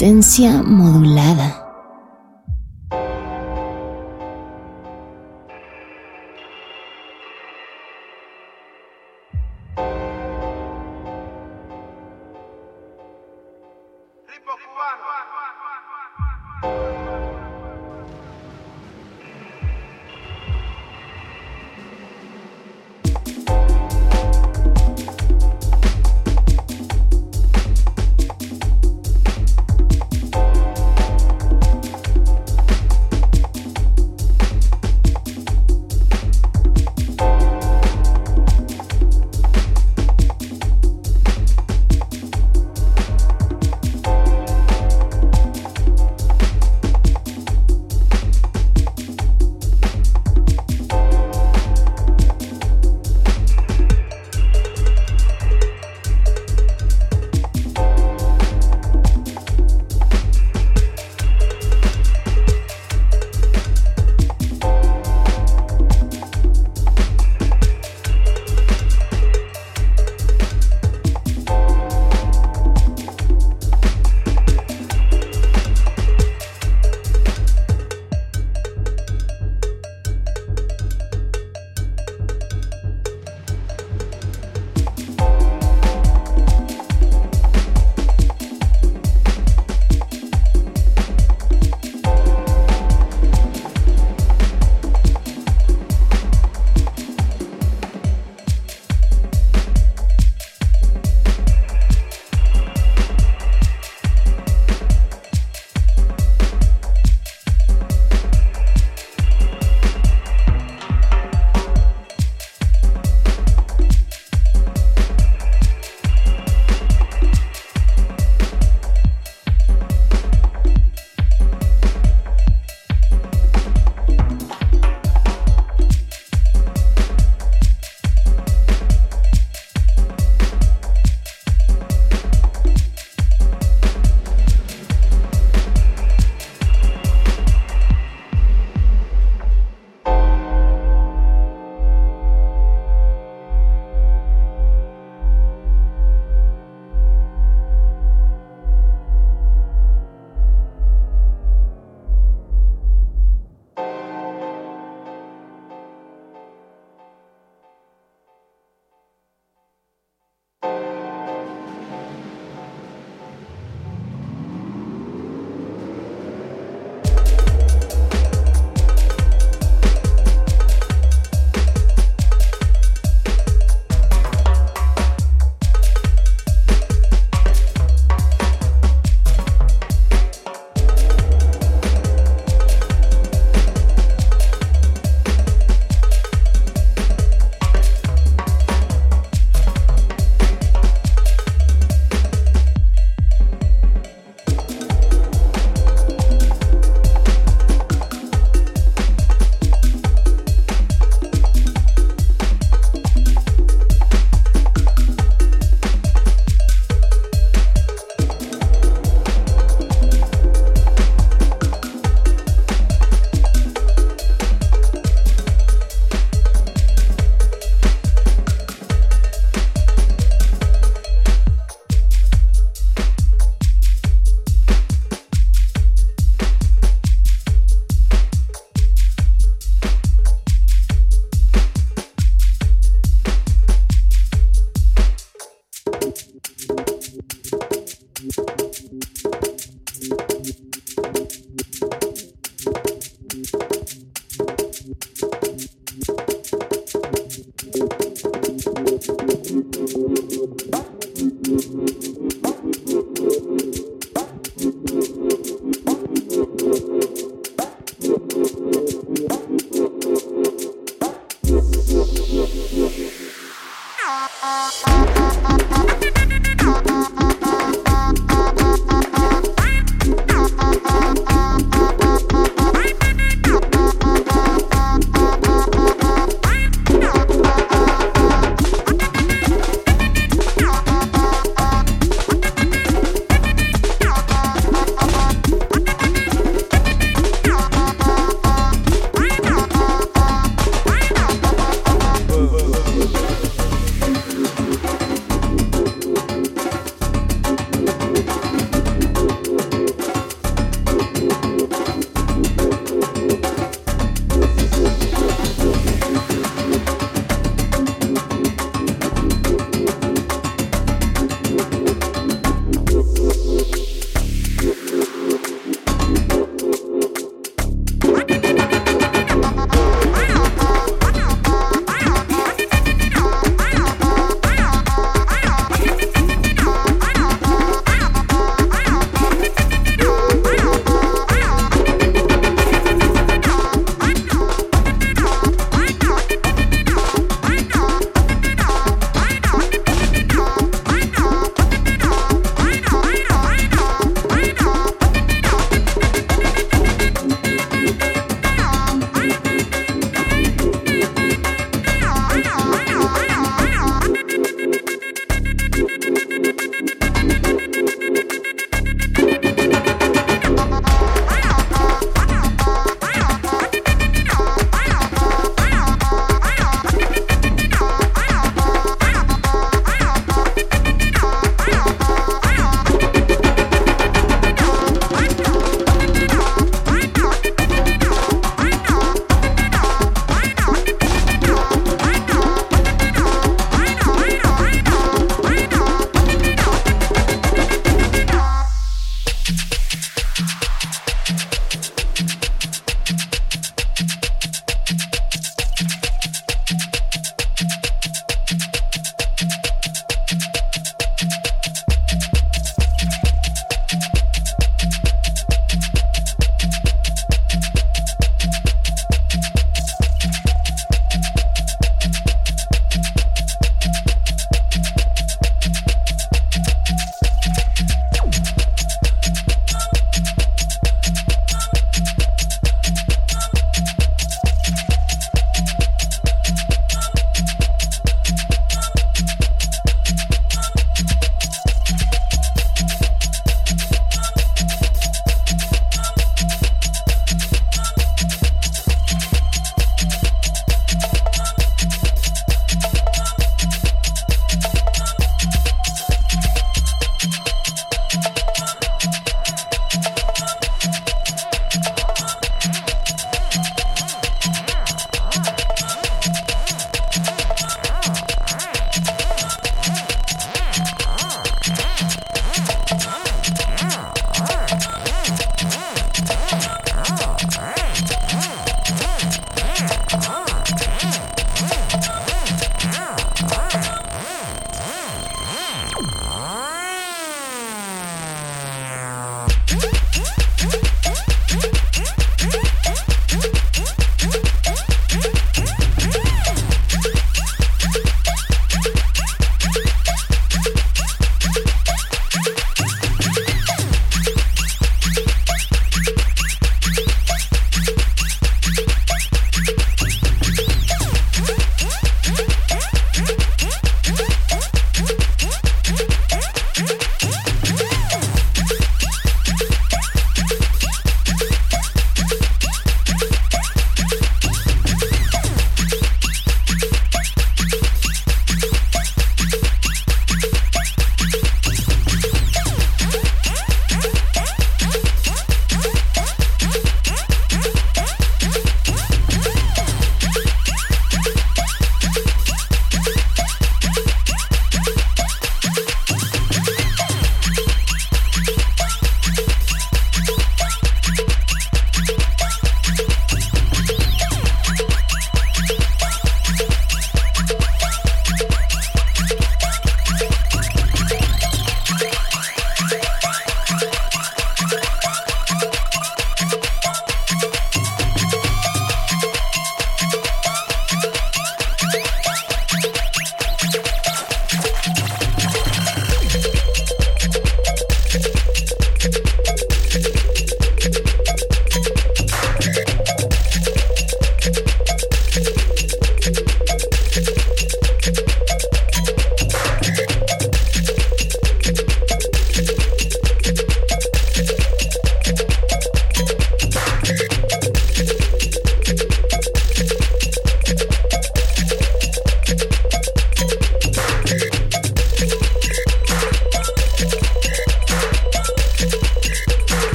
Resistencia modulada.